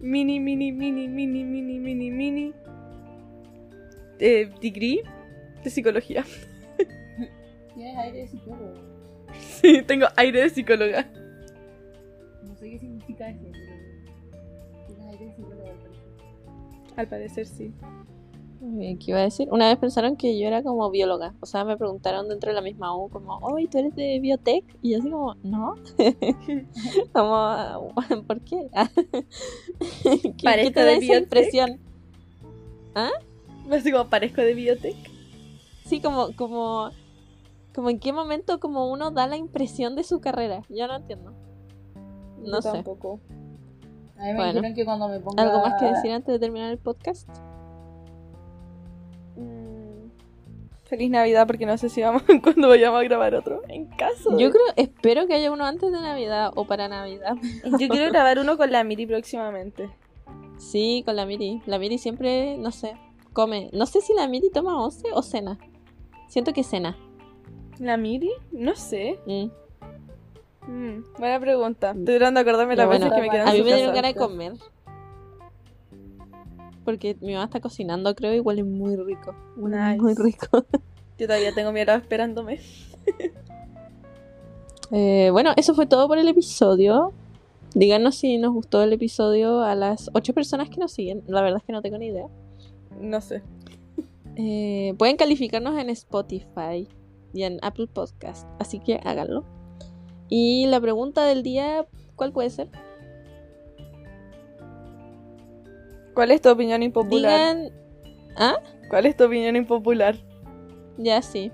mini, mini, mini, mini, mini, mini, mini eh, degree de psicología. Tienes aire de psicólogo. Sí, tengo aire de psicóloga. No sé qué significa eso, pero. Tienes aire de psicólogo. al parecer. Sí. ¿Qué iba a decir? Una vez pensaron que yo era como bióloga. O sea, me preguntaron dentro de la misma U, como, oye, ¿tú eres de biotech? Y yo así como, no. como, ¿por qué? ¿Qué, qué Parezco te da de esa biotech. impresión? Así como parezco de biotech. Sí, como, como, como en qué momento como uno da la impresión de su carrera. Yo no entiendo. No Yo sé. Tampoco. A mí me Bueno. dijeron que cuando me ponga. ¿Algo más que decir antes de terminar el podcast? Mm, Feliz Navidad porque no sé si vamos cuando vayamos a grabar otro. En caso. de- Yo creo, espero que haya uno antes de Navidad o para Navidad. Yo quiero grabar uno con la Miri próximamente. Sí, con la Miri. La Miri siempre, no sé, come. No sé si la Miri toma once o cena. Siento que cena. ¿La Miri? No sé. Mm. Mm, buena pregunta. Estoy tratando de acordarme las Pero veces bueno, que me quedan A mí me dieron ganas de comer. Porque mi mamá está cocinando, creo, y huele muy rico. Nice. muy rico. Yo todavía tengo mi helado esperándome. Eh, bueno, eso fue todo por el episodio. Díganos si nos gustó el episodio a las ocho personas que nos siguen. La verdad es que no tengo ni idea. No sé. Eh, pueden calificarnos en Spotify y en Apple Podcast, así que háganlo. Y la pregunta del día, ¿cuál puede ser? ¿Cuál es tu opinión impopular? Digan, ¿ah? ¿Cuál es tu opinión impopular? Ya sí.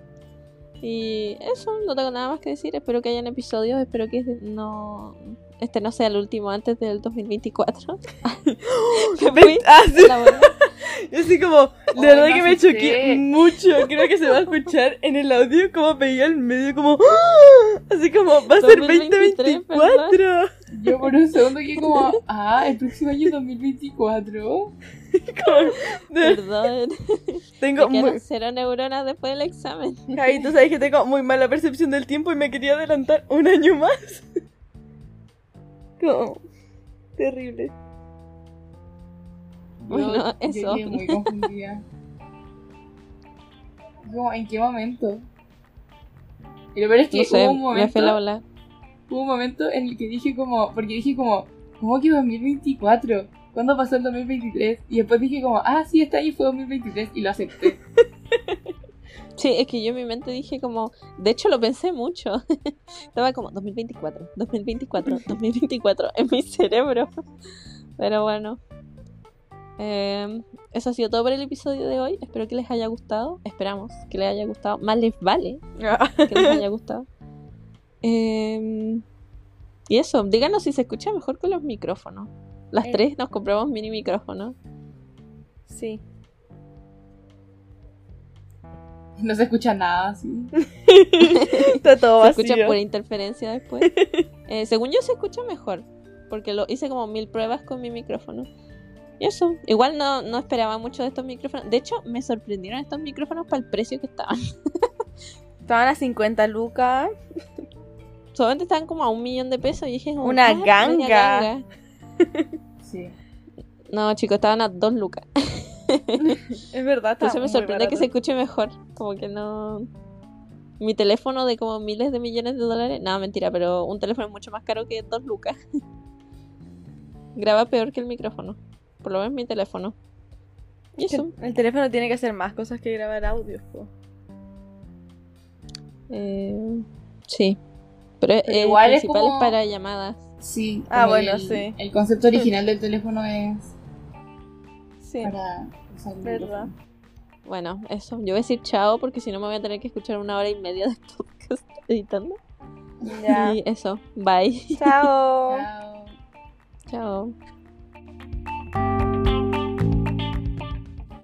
Y eso, no tengo nada más que decir. Espero que hayan episodios. Espero que no este no sea el último antes del 2024. Me fui Ah, sí. Yo así como, de verdad me que me choqué mucho. Creo que se va a escuchar en el audio como veía el medio, como, ¡ah! así como, va a ser 2023, 2024. Yo por un segundo que como, ah, el próximo año es 2024. Como, de- Perdón. tengo Me muy, cero neuronas después del examen. Ay, tú sabes que tengo muy mala percepción del tiempo y me quería adelantar un año más. Como, terrible. Yo, Bueno, eso. quedé muy confundida. Como, ¿en qué momento? Y lo peor es que No sé, hubo un me momento. la. Hubo un momento en el que dije como, porque dije como, ¿cómo que 2024? ¿Cuándo pasó el 2023? Y después dije como, ah, sí, este año fue 2023 y lo acepté. Sí, es que yo en mi mente dije como, de hecho lo pensé mucho. Estaba como 2024, 2024, 2024 en mi cerebro. Pero bueno. Eh, eso ha sido todo por el episodio de hoy. Espero que les haya gustado. Esperamos que les haya gustado. Más les vale que les haya gustado. Eh, y eso, díganos si se escucha mejor con los micrófonos. Las Eh. tres nos compramos mini micrófonos. Sí. No se escucha nada así. Está todo Se vacío. escucha por interferencia después. Eh, según yo se escucha mejor, porque lo hice como mil pruebas con mi micrófono. Y eso, igual no, no esperaba mucho de estos micrófonos. De hecho, me sorprendieron estos micrófonos para el precio que estaban. Estaban a 50 lucas. solamente estaban como a un millón de pesos y dije, como, Una "Ah, media ganga". Sí. No, chicos, estaban a dos lucas. Es verdad, Entonces me sorprende que se escuche mejor. Como que no. Mi teléfono de como miles de millones de dólares. No, mentira, pero un teléfono es mucho más caro que dos lucas. Graba peor que el micrófono. Por lo menos mi teléfono. Y eso. El teléfono tiene que hacer más cosas que grabar audio. po. Eh, sí. Pero, Pero el igual es principal como- es para llamadas. Sí. Ah, bueno, el, sí. El concepto original del teléfono es Sí, para usar el verdad. micrófono. Bueno, eso. Yo voy a decir chao porque si no me voy a tener que escuchar una hora y media de podcast editando. Ya. Y eso. Bye. Chao. Chao. Chao.